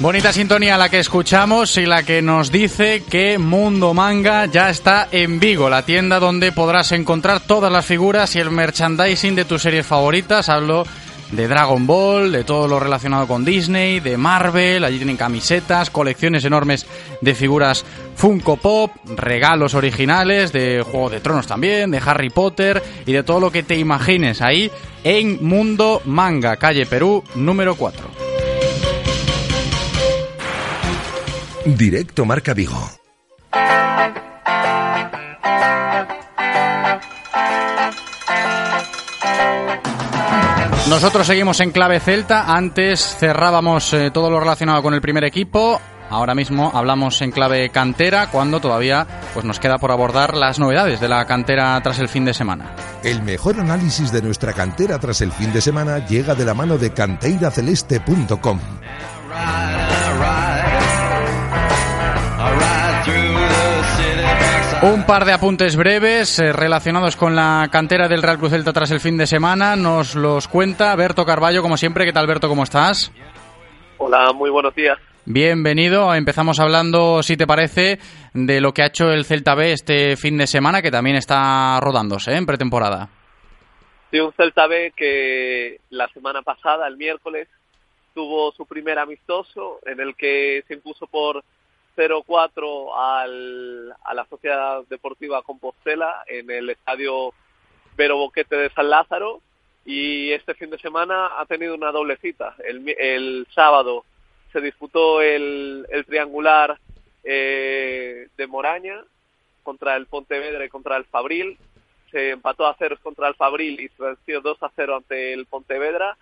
Bonita sintonía la que escuchamos y la que nos dice que Mundo Manga ya está en Vigo, la tienda donde podrás encontrar todas las figuras y el merchandising de tus series favoritas. Hablo de Dragon Ball, de todo lo relacionado con Disney, de Marvel, allí tienen camisetas, colecciones enormes de figuras Funko Pop, regalos originales de Juego de Tronos también, de Harry Potter y de todo lo que te imagines ahí en Mundo Manga, calle Perú número 4. Directo Marca Vigo. Nosotros seguimos en clave celta. Antes cerrábamos eh, todo lo relacionado con el primer equipo. Ahora mismo hablamos en clave cantera cuando todavía pues nos queda por abordar las novedades de la cantera tras el fin de semana. El mejor análisis de nuestra cantera tras el fin de semana llega de la mano de canteiraceleste.com. Un par de apuntes breves eh, relacionados con la cantera del Real Cruz Celta tras el fin de semana. Nos los cuenta Berto Carballo, como siempre. ¿Qué tal, Berto? ¿Cómo estás? Hola, muy buenos días. Bienvenido. Empezamos hablando, si te parece, de lo que ha hecho el Celta B este fin de semana, que también está rodándose ¿eh? en pretemporada. Sí, un Celta B que la semana pasada, el miércoles, tuvo su primer amistoso en el que se impuso por 0-4 al, a la Sociedad Deportiva Compostela en el estadio Vero Boquete de San Lázaro y este fin de semana ha tenido una doble cita. El, el sábado se disputó el, el triangular eh, de Moraña contra el Pontevedra y contra el Fabril. Se empató a ceros contra el Fabril y se venció 2 a 0 ante el Pontevedra,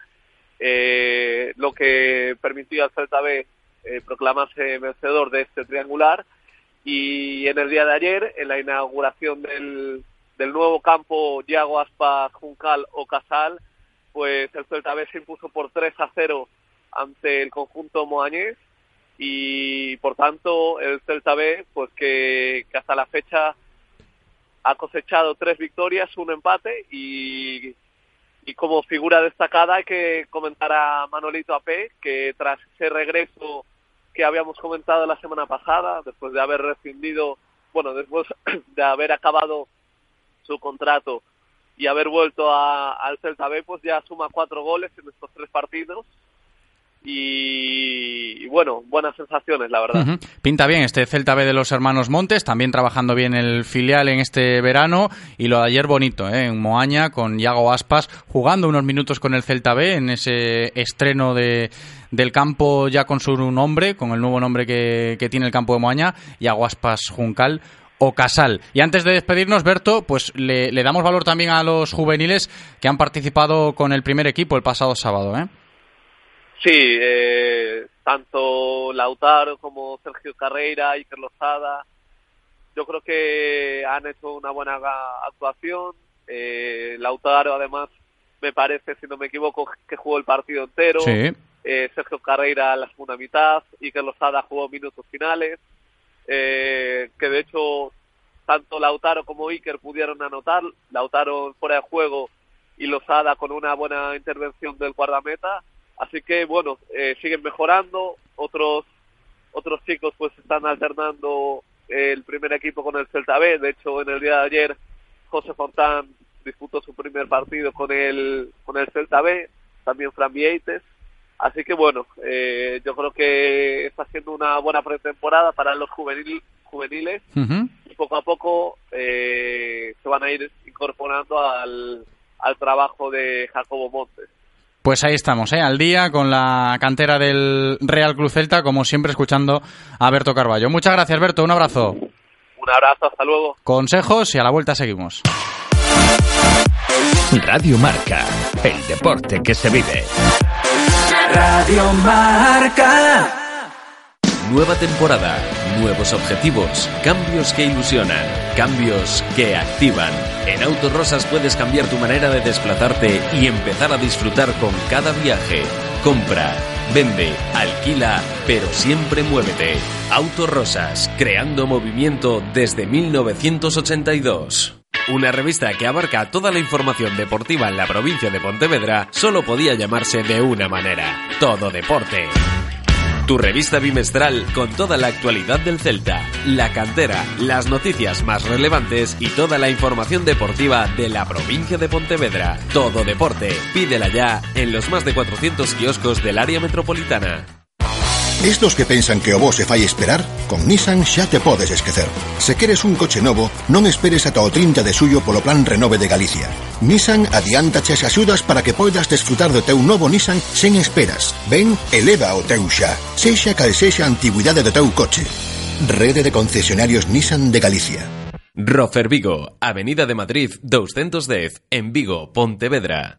eh, lo que permitió al Celta B eh, proclamarse vencedor de este triangular. Y en el día de ayer, en la inauguración del, del nuevo campo Yago Aspas Juncal o Casal, pues el Celta B se impuso por 3 a 0 ante el conjunto moañés y por tanto el Celta B pues que, que hasta la fecha ha cosechado tres victorias, un empate y, y como figura destacada hay que comentar a Manolito AP que tras ese regreso que habíamos comentado la semana pasada, después de haber rescindido, bueno, después (clears throat) de haber acabado su contrato y haber vuelto a, al Celta B, pues ya suma cuatro goles en estos tres partidos y, bueno, buenas sensaciones, la verdad. Pinta bien este Celta B de los hermanos Montes, también trabajando bien el filial en este verano y lo de ayer bonito, ¿eh? en Moaña con Iago Aspas jugando unos minutos con el Celta B en ese estreno de, del campo ya con su nombre, con el nuevo nombre que, que tiene el campo de Moaña, Iago Aspas Juncal o Casal. Y antes de despedirnos, Berto, pues le, damos valor también a los juveniles que han participado con el primer equipo el pasado sábado, ¿eh? Sí, eh, tanto Lautaro como Sergio Carreira, Iker Lozada, yo creo que han hecho una buena actuación. Eh, Lautaro, además, me parece, si no me equivoco, que jugó el partido entero. Sí. Eh, Sergio Carreira la segunda mitad, Iker Lozada jugó minutos finales. Eh, que de hecho, tanto Lautaro como Iker pudieron anotar. Lautaro fuera de juego y Lozada con una buena intervención del guardameta Así que bueno, eh, siguen mejorando, otros otros chicos pues están alternando el primer equipo con el Celta B, de hecho en el día de ayer José Fontán disputó su primer partido con el con el Celta B, también Fran Vieites, así que bueno, eh, yo creo que está siendo una buena pretemporada para los juvenil, juveniles. Y poco a poco eh, se van a ir incorporando al, al trabajo de Jacobo Montes. Pues ahí estamos, ¿eh? al día con la cantera del Real Cruz Celta, como siempre escuchando a Berto Carballo. Muchas gracias, Berto, un abrazo. Un abrazo, hasta luego. Consejos y a la vuelta seguimos. Radio Marca, el deporte que se vive. Radio Marca. Nueva temporada, nuevos objetivos, cambios que ilusionan, cambios que activan. En Autorosas puedes cambiar tu manera de desplazarte y empezar a disfrutar con cada viaje. Compra, vende, alquila, pero siempre muévete. Autorosas, creando movimiento desde 1982. Una revista que abarca toda la información deportiva en la provincia de Pontevedra solo podía llamarse de una manera, Todo Deporte. Tu revista bimestral con toda la actualidad del Celta, la cantera, las noticias más relevantes y toda la información deportiva de la provincia de Pontevedra. Todo deporte, pídela ya en los más de 400 kioscos del área metropolitana. Estos que pensan que o vos se fai esperar, con Nissan xa te podes esquecer. Se queres un coche novo, non esperes ata o 30 de suyo polo plan Renove de Galicia. Nissan adianta as axudas para que poidas desfrutar do teu novo Nissan sen esperas. Ven, eleva o teu xa. Sexa cal sexa a teu coche. Rede de concesionarios Nissan de Galicia. Rofer Vigo, Avenida de Madrid 210, en Vigo, Pontevedra.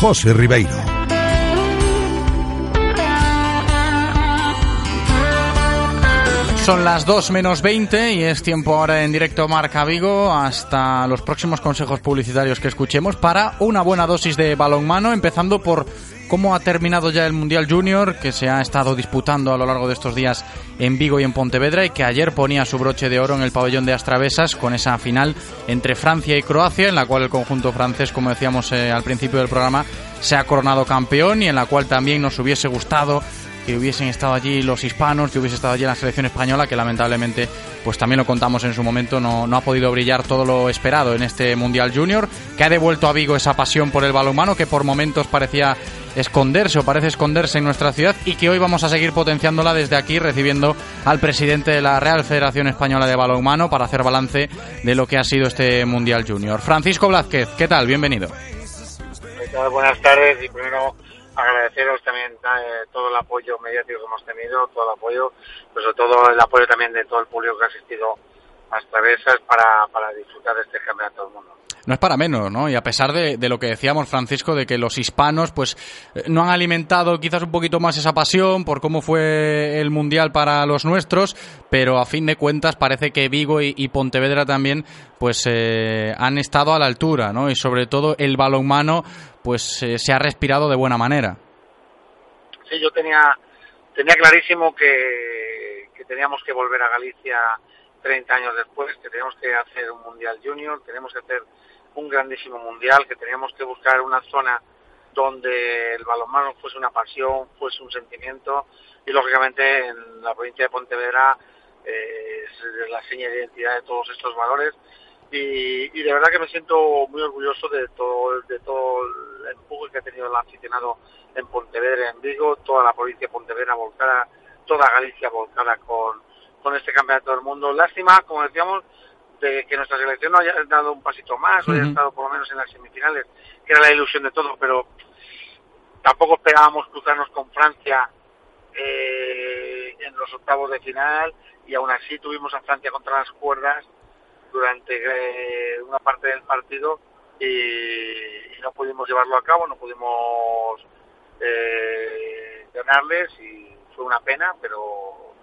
José Ribeiro. Son las 2 menos 20 y es tiempo ahora en directo Marca Vigo hasta los próximos consejos publicitarios que escuchemos para una buena dosis de balonmano, empezando por cómo ha terminado ya el Mundial Junior que se ha estado disputando a lo largo de estos días en Vigo y en Pontevedra y que ayer ponía su broche de oro en el pabellón de Astravesas con esa final entre Francia y Croacia en la cual el conjunto francés, como decíamos eh, al principio del programa, se ha coronado campeón y en la cual también nos hubiese gustado que hubiesen estado allí los hispanos, que hubiese estado allí la selección española, que lamentablemente, pues también lo contamos en su momento, no, no ha podido brillar todo lo esperado en este Mundial Junior, que ha devuelto a Vigo esa pasión por el balonmano que por momentos parecía esconderse o parece esconderse en nuestra ciudad y que hoy vamos a seguir potenciándola desde aquí recibiendo al presidente de la Real Federación Española de Balonmano para hacer balance de lo que ha sido este Mundial Junior. Francisco Blázquez, ¿qué tal? Bienvenido. Buenas tardes y primero agradeceros también eh, todo el apoyo mediático que hemos tenido, todo el apoyo, pero sobre todo el apoyo también de todo el público que ha asistido a Travesas para, para disfrutar de este campeonato del mundo. No es para menos, ¿no? Y a pesar de, de, lo que decíamos, Francisco, de que los hispanos, pues, eh, no han alimentado quizás un poquito más esa pasión por cómo fue el Mundial para los nuestros, pero a fin de cuentas parece que Vigo y, y Pontevedra también, pues, eh, han estado a la altura, ¿no? Y sobre todo el balonmano, pues, eh, se ha respirado de buena manera. Sí, yo tenía, tenía clarísimo que, que teníamos que volver a Galicia 30 años después, que teníamos que hacer un Mundial Junior, tenemos que hacer un grandísimo mundial, que teníamos que buscar una zona donde el balonmano fuese una pasión, fuese un sentimiento y lógicamente en la provincia de Pontevedra eh, es la seña de identidad de todos estos valores y, y, de verdad que me siento muy orgulloso de todo, de todo el empuje que ha tenido el aficionado en Pontevedra, en Vigo, toda la provincia de Pontevedra volcada, toda Galicia volcada con, con este campeonato del mundo. Lástima, como decíamos, de que nuestra selección no haya dado un pasito más, uh -huh. o haya estado por lo menos en las semifinales, que era la ilusión de todo, pero tampoco esperábamos cruzarnos con Francia eh, en los octavos de final y aún así tuvimos a Francia contra las cuerdas durante eh, una parte del partido y, y, no pudimos llevarlo a cabo, no pudimos eh, ganarles y fue una pena, pero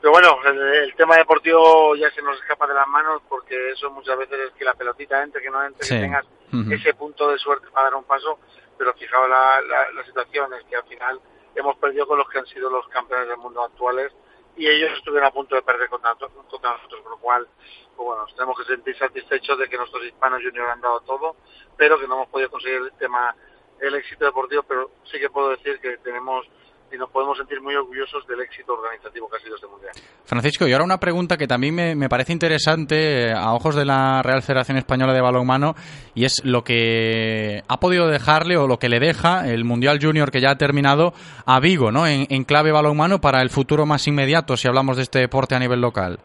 pero bueno, el, el, tema deportivo ya se nos escapa de las manos porque eso muchas veces es que la pelotita entre, que no entre, sí. que tengas uh -huh. ese punto de suerte para dar un paso, pero fijaos la, la, la, situación es que al final hemos perdido con los que han sido los campeones del mundo actuales y ellos estuvieron a punto de perder contra, contra nosotros, por lo cual, pues bueno, tenemos que sentir satisfechos de que nuestros hispanos juniors han dado todo, pero que no hemos podido conseguir el tema, el éxito deportivo, pero sí que puedo decir que tenemos y nos podemos sentir muy orgullosos del éxito organizativo que ha sido este mundial. Francisco, y ahora una pregunta que también me, me, parece interesante eh, a ojos de la Real Federación Española de Balonmano y es lo que ha podido dejarle o lo que le deja el Mundial Junior que ya ha terminado a Vigo, ¿no? En, en clave balonmano para el futuro más inmediato si hablamos de este deporte a nivel local.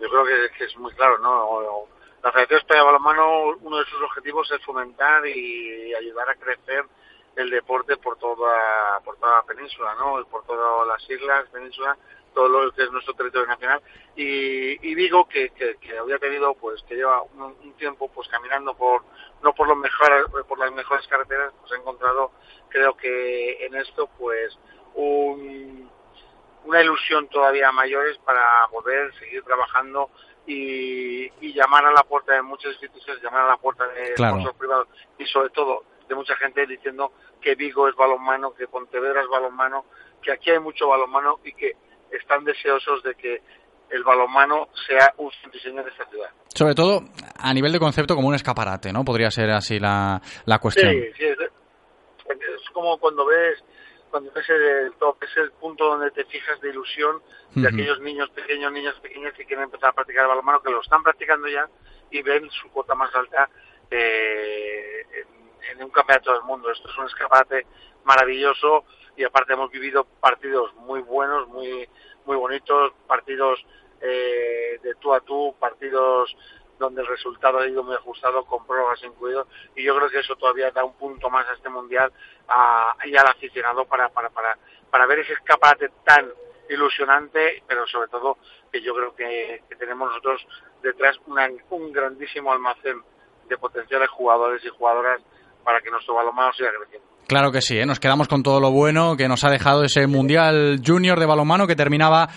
Yo creo que, que es muy claro, ¿no? La Federación Española de Balonmano, uno de sus objetivos es fomentar y ayudar a crecer el deporte por toda por toda la península, ¿no? Y por todas las islas, península, todo lo que es nuestro territorio nacional y, y Vigo que, que, había tenido pues que lleva un, tiempo pues caminando por no por los mejores por las mejores carreteras pues ha encontrado creo que en esto pues un, una ilusión todavía mayores para poder seguir trabajando y, llamar a la puerta de muchas instituciones, llamar a la puerta de los privados y sobre todo de mucha gente diciendo que Vigo es balonmano, que Pontevedra es balonmano, que aquí hay mucho balonmano y que están deseosos de que el balonmano sea un diseño de esta ciudad. Sobre todo a nivel de concepto como un escaparate, ¿no? Podría ser así la, la cuestión. Sí, sí, es, es como cuando ves cuando ves el top, es el punto donde te fijas de ilusión de aquellos niños pequeños, niñas pequeñas que quieren empezar a practicar el balonmano, que lo están practicando ya y ven su cuota más alta eh, en, un campeonato del mundo. Esto es un escaparate maravilloso y aparte hemos vivido partidos muy buenos, muy muy bonitos, partidos eh, de tú a tú, partidos donde el resultado ha ido muy ajustado con prórrogas incluidos y yo creo que eso todavía da un punto más a este mundial y al aficionado para, para, para, para ver ese escaparate tan ilusionante pero sobre todo que yo creo que, tenemos nosotros detrás un grandísimo almacén de potenciales jugadores y jugadoras para que nuestro balonmano siga creciendo. Claro que sí, ¿eh? nos quedamos con todo lo bueno que nos ha dejado ese Mundial Junior de balonmano que terminaba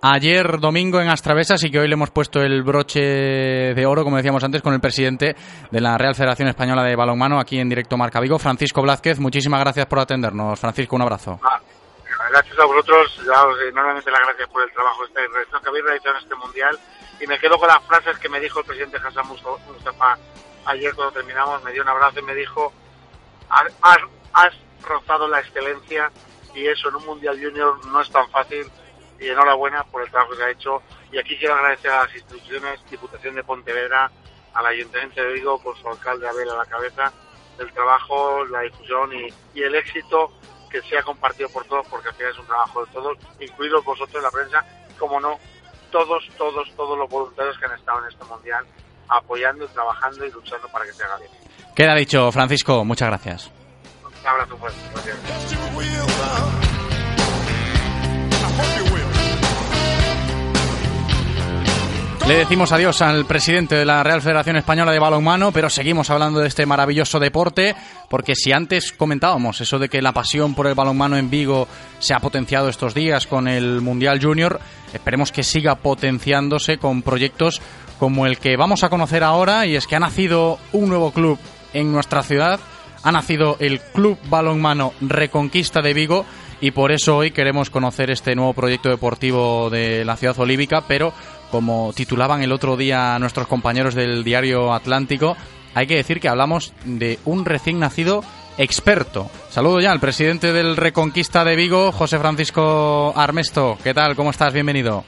ayer domingo en Astravesas y que hoy le hemos puesto el broche de oro, como decíamos antes, con el presidente de la Real Federación Española de Balonmano aquí en directo Marca Vigo, Francisco Blázquez. Muchísimas gracias por atendernos. Francisco, un abrazo. Ah, gracias a vosotros, daos enormemente las gracias por el trabajo que habéis realizado en este Mundial y me quedo con las frases que me dijo el presidente Hassan Mustafa ayer cuando terminamos, me dio un abrazo y me dijo, has, has rozado la excelencia y eso en un Mundial Junior no es tan fácil y enhorabuena por el trabajo que ha hecho. Y aquí quiero agradecer a las instituciones, Diputación de Pontevedra, al Ayuntamiento de Vigo, con su alcalde Abel a la cabeza, el trabajo, la difusión y, el éxito que se ha compartido por todos, porque al final es un trabajo de todos, incluidos vosotros, la prensa, como no, todos, todos, todos los voluntarios que han estado en este mundial apoyando trabajando y luchando para que se haga bien. Queda dicho, Francisco, muchas gracias. Un abrazo fuerte, gracias. Le decimos adiós al presidente de la Real Federación Española de Balonmano, pero seguimos hablando de este maravilloso deporte, porque si antes comentábamos eso de que la pasión por el balonmano en Vigo se ha potenciado estos días con el Mundial Junior, esperemos que siga potenciándose con proyectos como el que vamos a conocer ahora, y es que ha nacido un nuevo club en nuestra ciudad, ha nacido el Club Balonmano Reconquista de Vigo, y por eso hoy queremos conocer este nuevo proyecto deportivo de la ciudad olívica, pero como titulaban el otro día nuestros compañeros del diario Atlántico, hay que decir que hablamos de un recién nacido experto. Saludo ya al presidente del Reconquista de Vigo, José Francisco Armesto. ¿Qué tal? ¿Cómo estás? Bienvenido.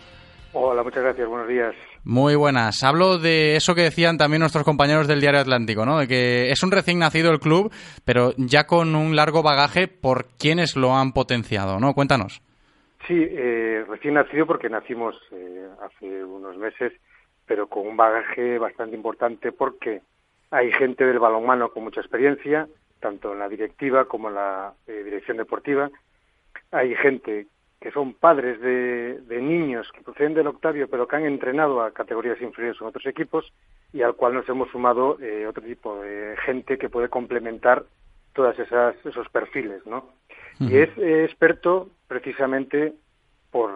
Hola, muchas gracias. Buenos días. Muy buenas. Hablo de eso que decían también nuestros compañeros del Diario Atlántico, ¿no? De que es un recién nacido el club, pero ya con un largo bagaje por quienes lo han potenciado, ¿no? Cuéntanos. Sí, eh, recién nacido porque nacimos eh, hace unos meses, pero con un bagaje bastante importante porque hay gente del balonmano con mucha experiencia, tanto en la directiva como en la eh, dirección deportiva. Hay gente que son padres de, de, niños que proceden del Octavio, pero que han entrenado a categorías inferiores en otros equipos y al cual nos hemos sumado otro tipo de gente que puede complementar todas esas esos perfiles, ¿no? Y es experto precisamente por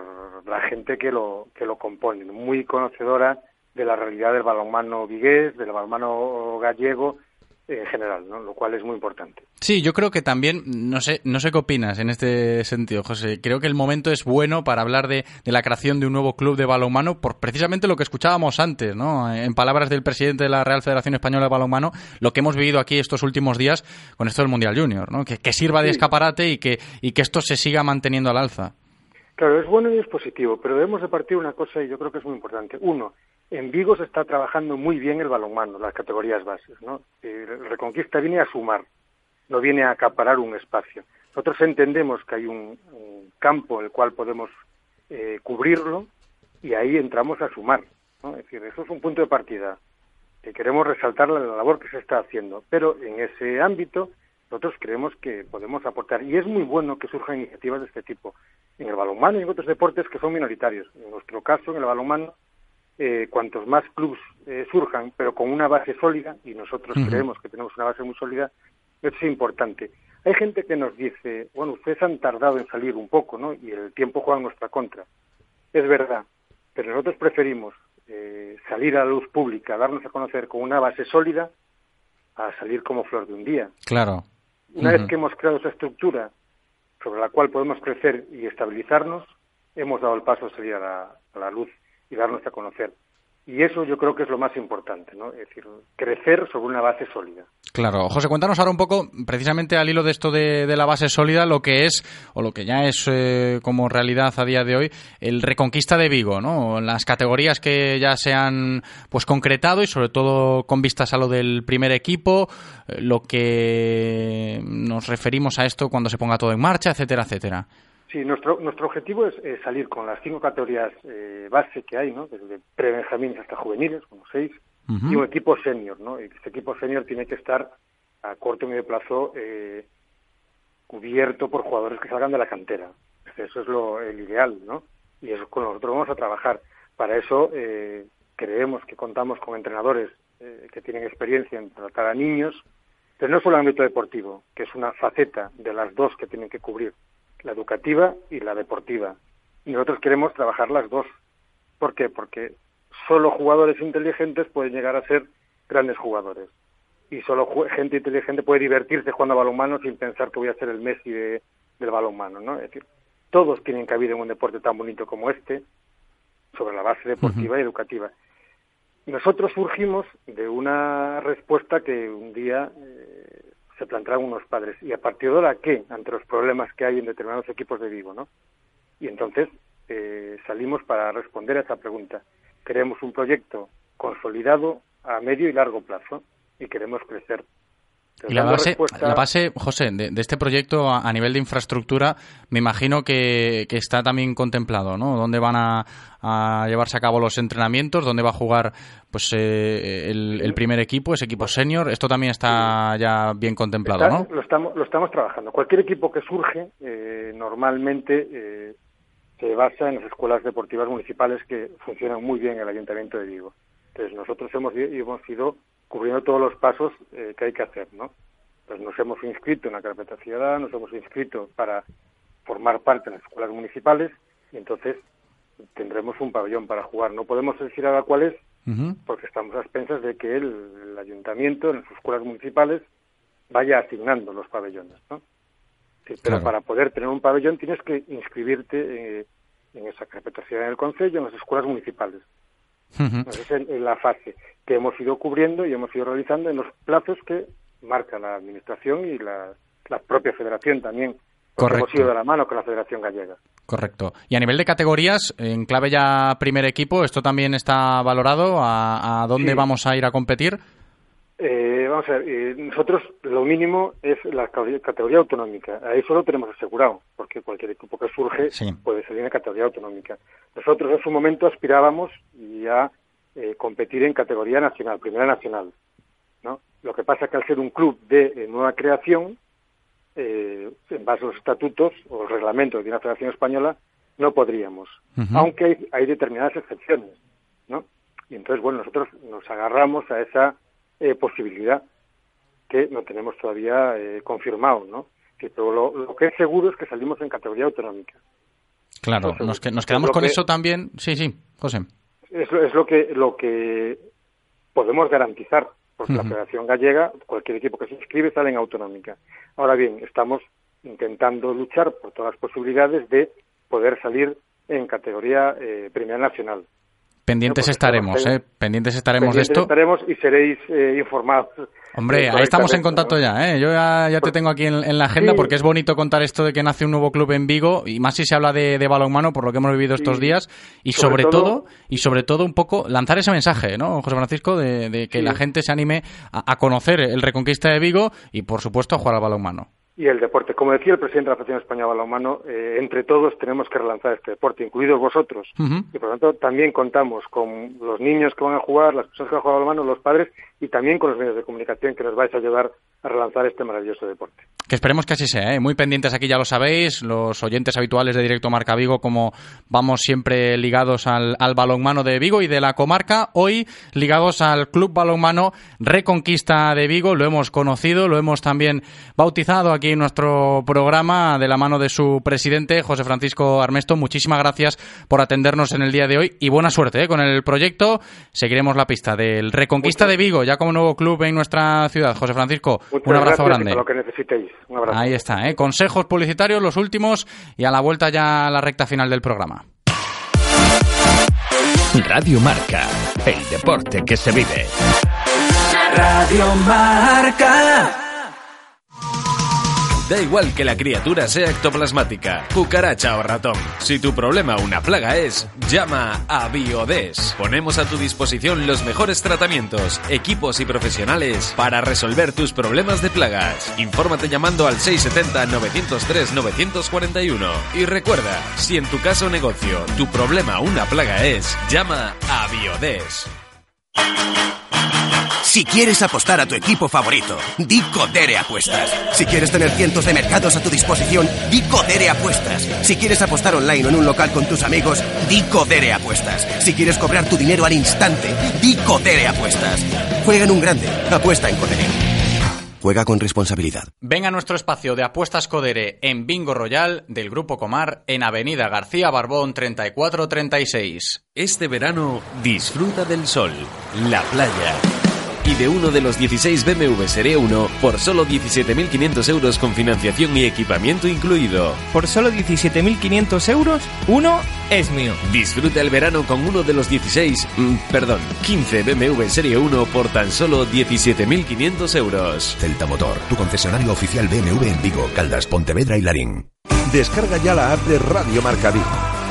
la gente que lo, que lo compone, muy conocedora de la realidad del balonmano vigués, del balonmano gallego en general, ¿no? lo cual es muy importante. Sí, yo creo que también, no sé, no sé qué opinas en este sentido, José. Creo que el momento es bueno para hablar de, de, la creación de un nuevo club de balonmano por precisamente lo que escuchábamos antes, ¿no? En palabras del presidente de la Real Federación Española de Balonmano, lo que hemos vivido aquí estos últimos días con esto del Mundial Junior, ¿no? Que, sirva de escaparate y que, y que esto se siga manteniendo al alza. Claro, es bueno y es positivo, pero debemos de partir una cosa y yo creo que es muy importante. Uno, en Vigo se está trabajando muy bien el balonmano, las categorías bases, ¿no? El Reconquista viene a sumar, no viene a acaparar un espacio. Nosotros entendemos que hay un, campo en el cual podemos eh, cubrirlo y ahí entramos a sumar, ¿no? Es decir, eso es un punto de partida que queremos resaltar la labor que se está haciendo, pero en ese ámbito nosotros creemos que podemos aportar y es muy bueno que surjan iniciativas de este tipo en el balonmano y en otros deportes que son minoritarios. En nuestro caso, en el balonmano, eh, cuantos más clubes eh, surjan, pero con una base sólida, y nosotros creemos que tenemos una base muy sólida, eso es importante. Hay gente que nos dice, bueno, ustedes han tardado en salir un poco, ¿no? Y el tiempo juega en nuestra contra. Es verdad, pero nosotros preferimos eh, salir a la luz pública, darnos a conocer con una base sólida, a salir como flor de un día. Claro. Una vez que hemos creado esa estructura sobre la cual podemos crecer y estabilizarnos, hemos dado el paso a salir a la luz y darnos a conocer. Y eso yo creo que es lo más importante, ¿no? Es decir, crecer sobre una base sólida. Claro. José, cuéntanos ahora un poco, precisamente al hilo de esto de, la base sólida, lo que es, o lo que ya es eh, como realidad a día de hoy, el Reconquista de Vigo, ¿no? Las categorías que ya se han pues concretado y sobre todo con vistas a lo del primer equipo, eh, lo que nos referimos a esto cuando se ponga todo en marcha, etcétera, etcétera. Sí, nuestro, nuestro objetivo es salir con las cinco categorías eh, base que hay, ¿no? desde pre-benjamines hasta juveniles, como seis, y un equipo senior. ¿no? Y este equipo senior tiene que estar a corto y medio plazo eh, cubierto por jugadores que salgan de la cantera. Eso es lo, el ideal, ¿no? Y eso con nosotros vamos a trabajar. Para eso eh, creemos que contamos con entrenadores eh, que tienen experiencia en tratar a niños, pero no solo en el ámbito deportivo, que es una faceta de las dos que tienen que cubrir la educativa y la deportiva. Y nosotros queremos trabajar las dos. ¿Por qué? Porque solo jugadores inteligentes pueden llegar a ser grandes jugadores. Y solo gente inteligente puede divertirse jugando a balonmano sin pensar que voy a ser el Messi de, del balonmano, ¿no? Es decir, todos tienen cabida en un deporte tan bonito como este, sobre la base deportiva y educativa. Nosotros surgimos de una respuesta que un día eh, se plantearon unos padres. ¿Y a partir de ahora qué? Ante los problemas que hay en determinados equipos de Vigo, ¿no? Y entonces eh, salimos para responder a esa pregunta. Queremos un proyecto consolidado a medio y largo plazo y queremos crecer. Y la base, la base, José, de, este proyecto a, nivel de infraestructura, me imagino que, está también contemplado, ¿no? ¿Dónde van a, llevarse a cabo los entrenamientos? ¿Dónde va a jugar pues eh, el, primer equipo, ese equipo senior? Esto también está ya bien contemplado, ¿no? Lo estamos, lo estamos trabajando. Cualquier equipo que surge, eh, normalmente eh, se basa en las escuelas deportivas municipales que funcionan muy bien en el Ayuntamiento de Vigo. Entonces, nosotros hemos, hemos ido cubriendo todos los pasos eh, que hay que hacer, ¿no? Pues nos hemos inscrito en la carpeta ciudadana, nos hemos inscrito para formar parte en las escuelas municipales y entonces tendremos un pabellón para jugar. No podemos decir ahora cuál es, porque estamos a expensas de que el, ayuntamiento en las escuelas municipales vaya asignando los pabellones, ¿no? pero para poder tener un pabellón tienes que inscribirte eh, en esa carpeta ciudadana del Consejo, en las escuelas municipales. Esa es la fase que hemos ido cubriendo y hemos ido realizando en los plazos que marca la Administración y la, propia Federación también. Correcto. Hemos ido de la mano con la Federación Gallega. Correcto. Y a nivel de categorías, en clave ya primer equipo, ¿esto también está valorado? ¿A, dónde vamos a ir a competir? Eh, vamos a ver, eh, nosotros lo mínimo es la categoría autonómica. Ahí solo tenemos asegurado, porque cualquier equipo que surge puede salir en categoría autonómica. Nosotros en su momento aspirábamos a eh, competir en categoría nacional, primera nacional. ¿no? Lo que pasa es que al ser un club de nueva creación, en base a los estatutos o los reglamentos de una federación española, no podríamos, aunque hay, hay determinadas excepciones. ¿no? Y entonces, bueno, nosotros nos agarramos a esa eh, posibilidad que no tenemos todavía eh, confirmado, ¿no? Que, pero lo, que es seguro es que salimos en categoría autonómica. Claro, nos, nos, quedamos con eso también. Sí, sí, José. Es, es lo que lo que podemos garantizar, porque la Federación Gallega, cualquier equipo que se inscribe sale en autonómica. Ahora bien, estamos intentando luchar por todas las posibilidades de poder salir en categoría eh, primera nacional. Pendientes estaremos, ¿eh? Pendientes estaremos de esto. estaremos y seréis eh, informados. Hombre, ahí estamos en contacto ya, ¿eh? Yo ya, te pues tengo aquí en, la agenda porque es bonito contar esto de que nace un nuevo club en Vigo y más si se habla de, de balonmano por lo que hemos vivido estos días y sobre, todo, y sobre todo un poco lanzar ese mensaje, ¿no, José Francisco, de, que la gente se anime a, a, conocer el Reconquista de Vigo y por supuesto a jugar al balonmano y el deporte. Como decía el presidente de la Federación Española de Balonmano, eh, entre todos tenemos que relanzar este deporte, incluidos vosotros. Y por lo tanto también contamos con los niños que van a jugar, las personas que van a jugar balonmano, los padres y también con los medios de comunicación que nos vais a ayudar relanzar este maravilloso deporte. Que esperemos que así sea, ¿eh? muy pendientes aquí ya lo sabéis, los oyentes habituales de Directo Marca Vigo, como vamos siempre ligados al, al balonmano de Vigo y de la comarca, hoy ligados al Club Balonmano Reconquista de Vigo, lo hemos conocido, lo hemos también bautizado aquí en nuestro programa de la mano de su presidente, José Francisco Armesto. Muchísimas gracias por atendernos en el día de hoy y buena suerte ¿eh? con el proyecto. Seguiremos la pista del Reconquista de Vigo, ya como nuevo club en nuestra ciudad. José Francisco, un abrazo grande. lo que necesitéis. Ahí está, ¿eh? consejos publicitarios, los últimos, y a la vuelta ya a la recta final del programa. Radio Marca, el deporte que se vive. Radio Marca. Da igual que la criatura sea ectoplasmática, cucaracha o ratón. Si tu problema una plaga es, llama a Biodes. Ponemos a tu disposición los mejores tratamientos, equipos y profesionales para resolver tus problemas de plagas. Infórmate llamando al 670-903-941. Y recuerda, si en tu caso negocio tu problema una plaga es, llama a Biodes. Si quieres apostar a tu equipo favorito, di Codere Apuestas. Si quieres tener cientos de mercados a tu disposición, di Codere Apuestas. Si quieres apostar online o en un local con tus amigos, di Codere Apuestas. Si quieres cobrar tu dinero al instante, di Codere Apuestas. Juega en un grande, apuesta en Codere. Juega con responsabilidad. Venga a nuestro espacio de apuestas Codere en Bingo Royal del Grupo Comar en Avenida García Barbón 3436. Este verano disfruta del sol, la playa y de uno de los 16 BMW Serie 1 por solo 17.500 euros con financiación y equipamiento incluido. Por solo 17.500 euros, uno es mío. Disfruta el verano con uno de los 16, mm, perdón, 15 BMW Serie 1 por tan solo 17.500 euros. Celta Motor, tu concesionario oficial BMW en Vigo, Caldas, Pontevedra y Larín. Descarga ya la app de Radio Marca Vigo.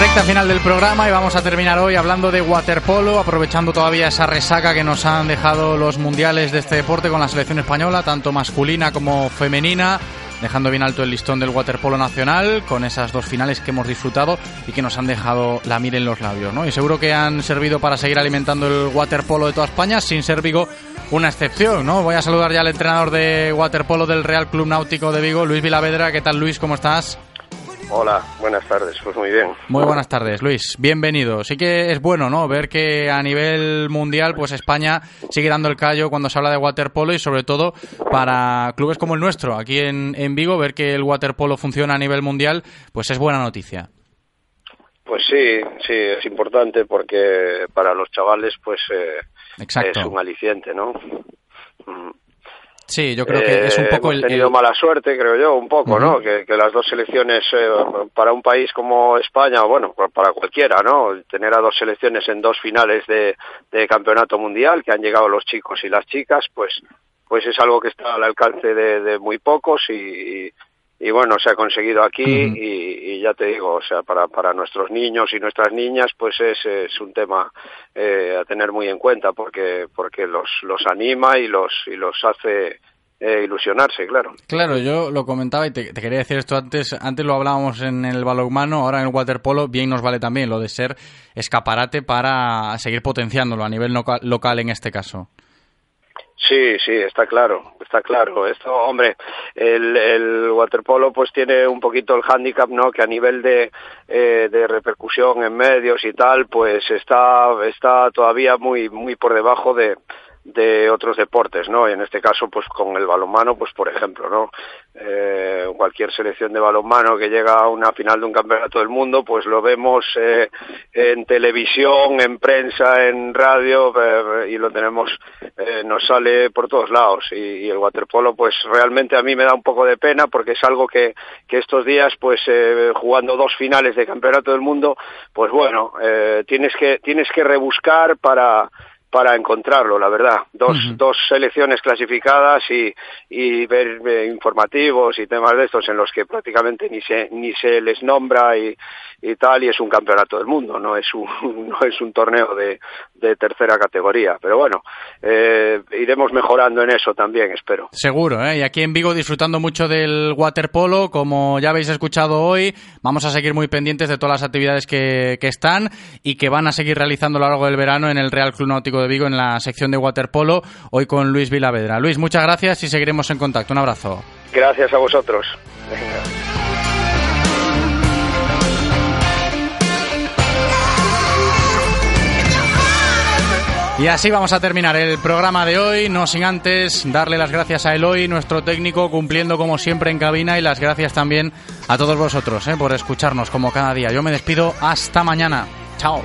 Recta final del programa y vamos a terminar hoy hablando de waterpolo, aprovechando todavía esa resaca que nos han dejado los mundiales de este deporte con la selección española, tanto masculina como femenina, dejando bien alto el listón del waterpolo nacional con esas dos finales que hemos disfrutado y que nos han dejado la mira en los labios, ¿no? Y seguro que han servido para seguir alimentando el waterpolo de toda España, sin ser Vigo una excepción, ¿no? Voy a saludar ya al entrenador de waterpolo del Real Club Náutico de Vigo, Luis Vilavedra. ¿Qué tal, Luis? ¿Cómo estás? Hola, buenas tardes. Pues muy bien. Muy buenas tardes, Luis. Bienvenido. Sí que es bueno, ¿no? Ver que a nivel mundial, pues España sigue dando el callo cuando se habla de waterpolo y sobre todo para clubes como el nuestro, aquí en, en Vigo, ver que el waterpolo funciona a nivel mundial, pues es buena noticia. Pues sí, sí, es importante porque para los chavales, pues eh, es un aliciente, ¿no? Mm. Sí, yo creo que es un Eh, poco hemos tenido el- mala suerte, creo yo, un poco, ¿no? Que, que las dos selecciones eh, para un país como España, o bueno, pa- para cualquiera, ¿no? Tener a dos selecciones en dos finales de, de campeonato mundial, que han llegado los chicos y las chicas, pues, pues es algo que está al alcance de, de muy pocos y, y, y bueno, se ha conseguido aquí y, y ya te digo, o sea, para, para nuestros niños y nuestras niñas, pues es, es un tema eh, a tener muy en cuenta porque, porque los, los anima y los, y los hace eh, ilusionarse, claro. Claro, yo lo comentaba y te, te quería decir esto antes. Antes lo hablábamos en el balonmano, ahora en el waterpolo bien nos vale también lo de ser escaparate para seguir potenciándolo a nivel loca- local en este caso. Sí, sí, está claro, está claro. Esto, hombre, el, el waterpolo pues tiene un poquito el hándicap, ¿no? Que a nivel de, eh, de repercusión en medios y tal, pues está, está todavía muy, muy por debajo de, de otros deportes, ¿no? Y en este caso, pues con el balonmano, pues por ejemplo, ¿no? Eh, cualquier selección de balonmano que llega a una final de un campeonato del mundo, pues lo vemos eh, en televisión, en prensa, en radio eh, y lo tenemos, eh, nos sale por todos lados. Y, y el waterpolo, pues realmente a mí me da un poco de pena porque es algo que, que estos días, pues eh, jugando dos finales de campeonato del mundo, pues bueno, tienes que tienes que rebuscar para para encontrarlo, la verdad. Dos, dos selecciones clasificadas y, y ver eh, informativos y temas de estos en los que prácticamente ni se, ni se les nombra y, y tal, y es un campeonato del mundo, no es un, (laughs) no es un torneo de, de tercera categoría. Pero bueno, eh, iremos mejorando en eso también, espero. Seguro, ¿eh? y aquí en Vigo disfrutando mucho del waterpolo, como ya habéis escuchado hoy, vamos a seguir muy pendientes de todas las actividades que, que están y que van a seguir realizando a lo largo del verano en el Real Club Náutico de Vigo en la sección de waterpolo, hoy con Luis Vilavedra. Luis, muchas gracias y seguiremos en contacto. Un abrazo. Gracias a vosotros. Y así vamos a terminar el programa de hoy, no sin antes darle las gracias a Eloy, nuestro técnico, cumpliendo como siempre en cabina, y las gracias también a todos vosotros eh, por escucharnos como cada día. Yo me despido hasta mañana. Chao.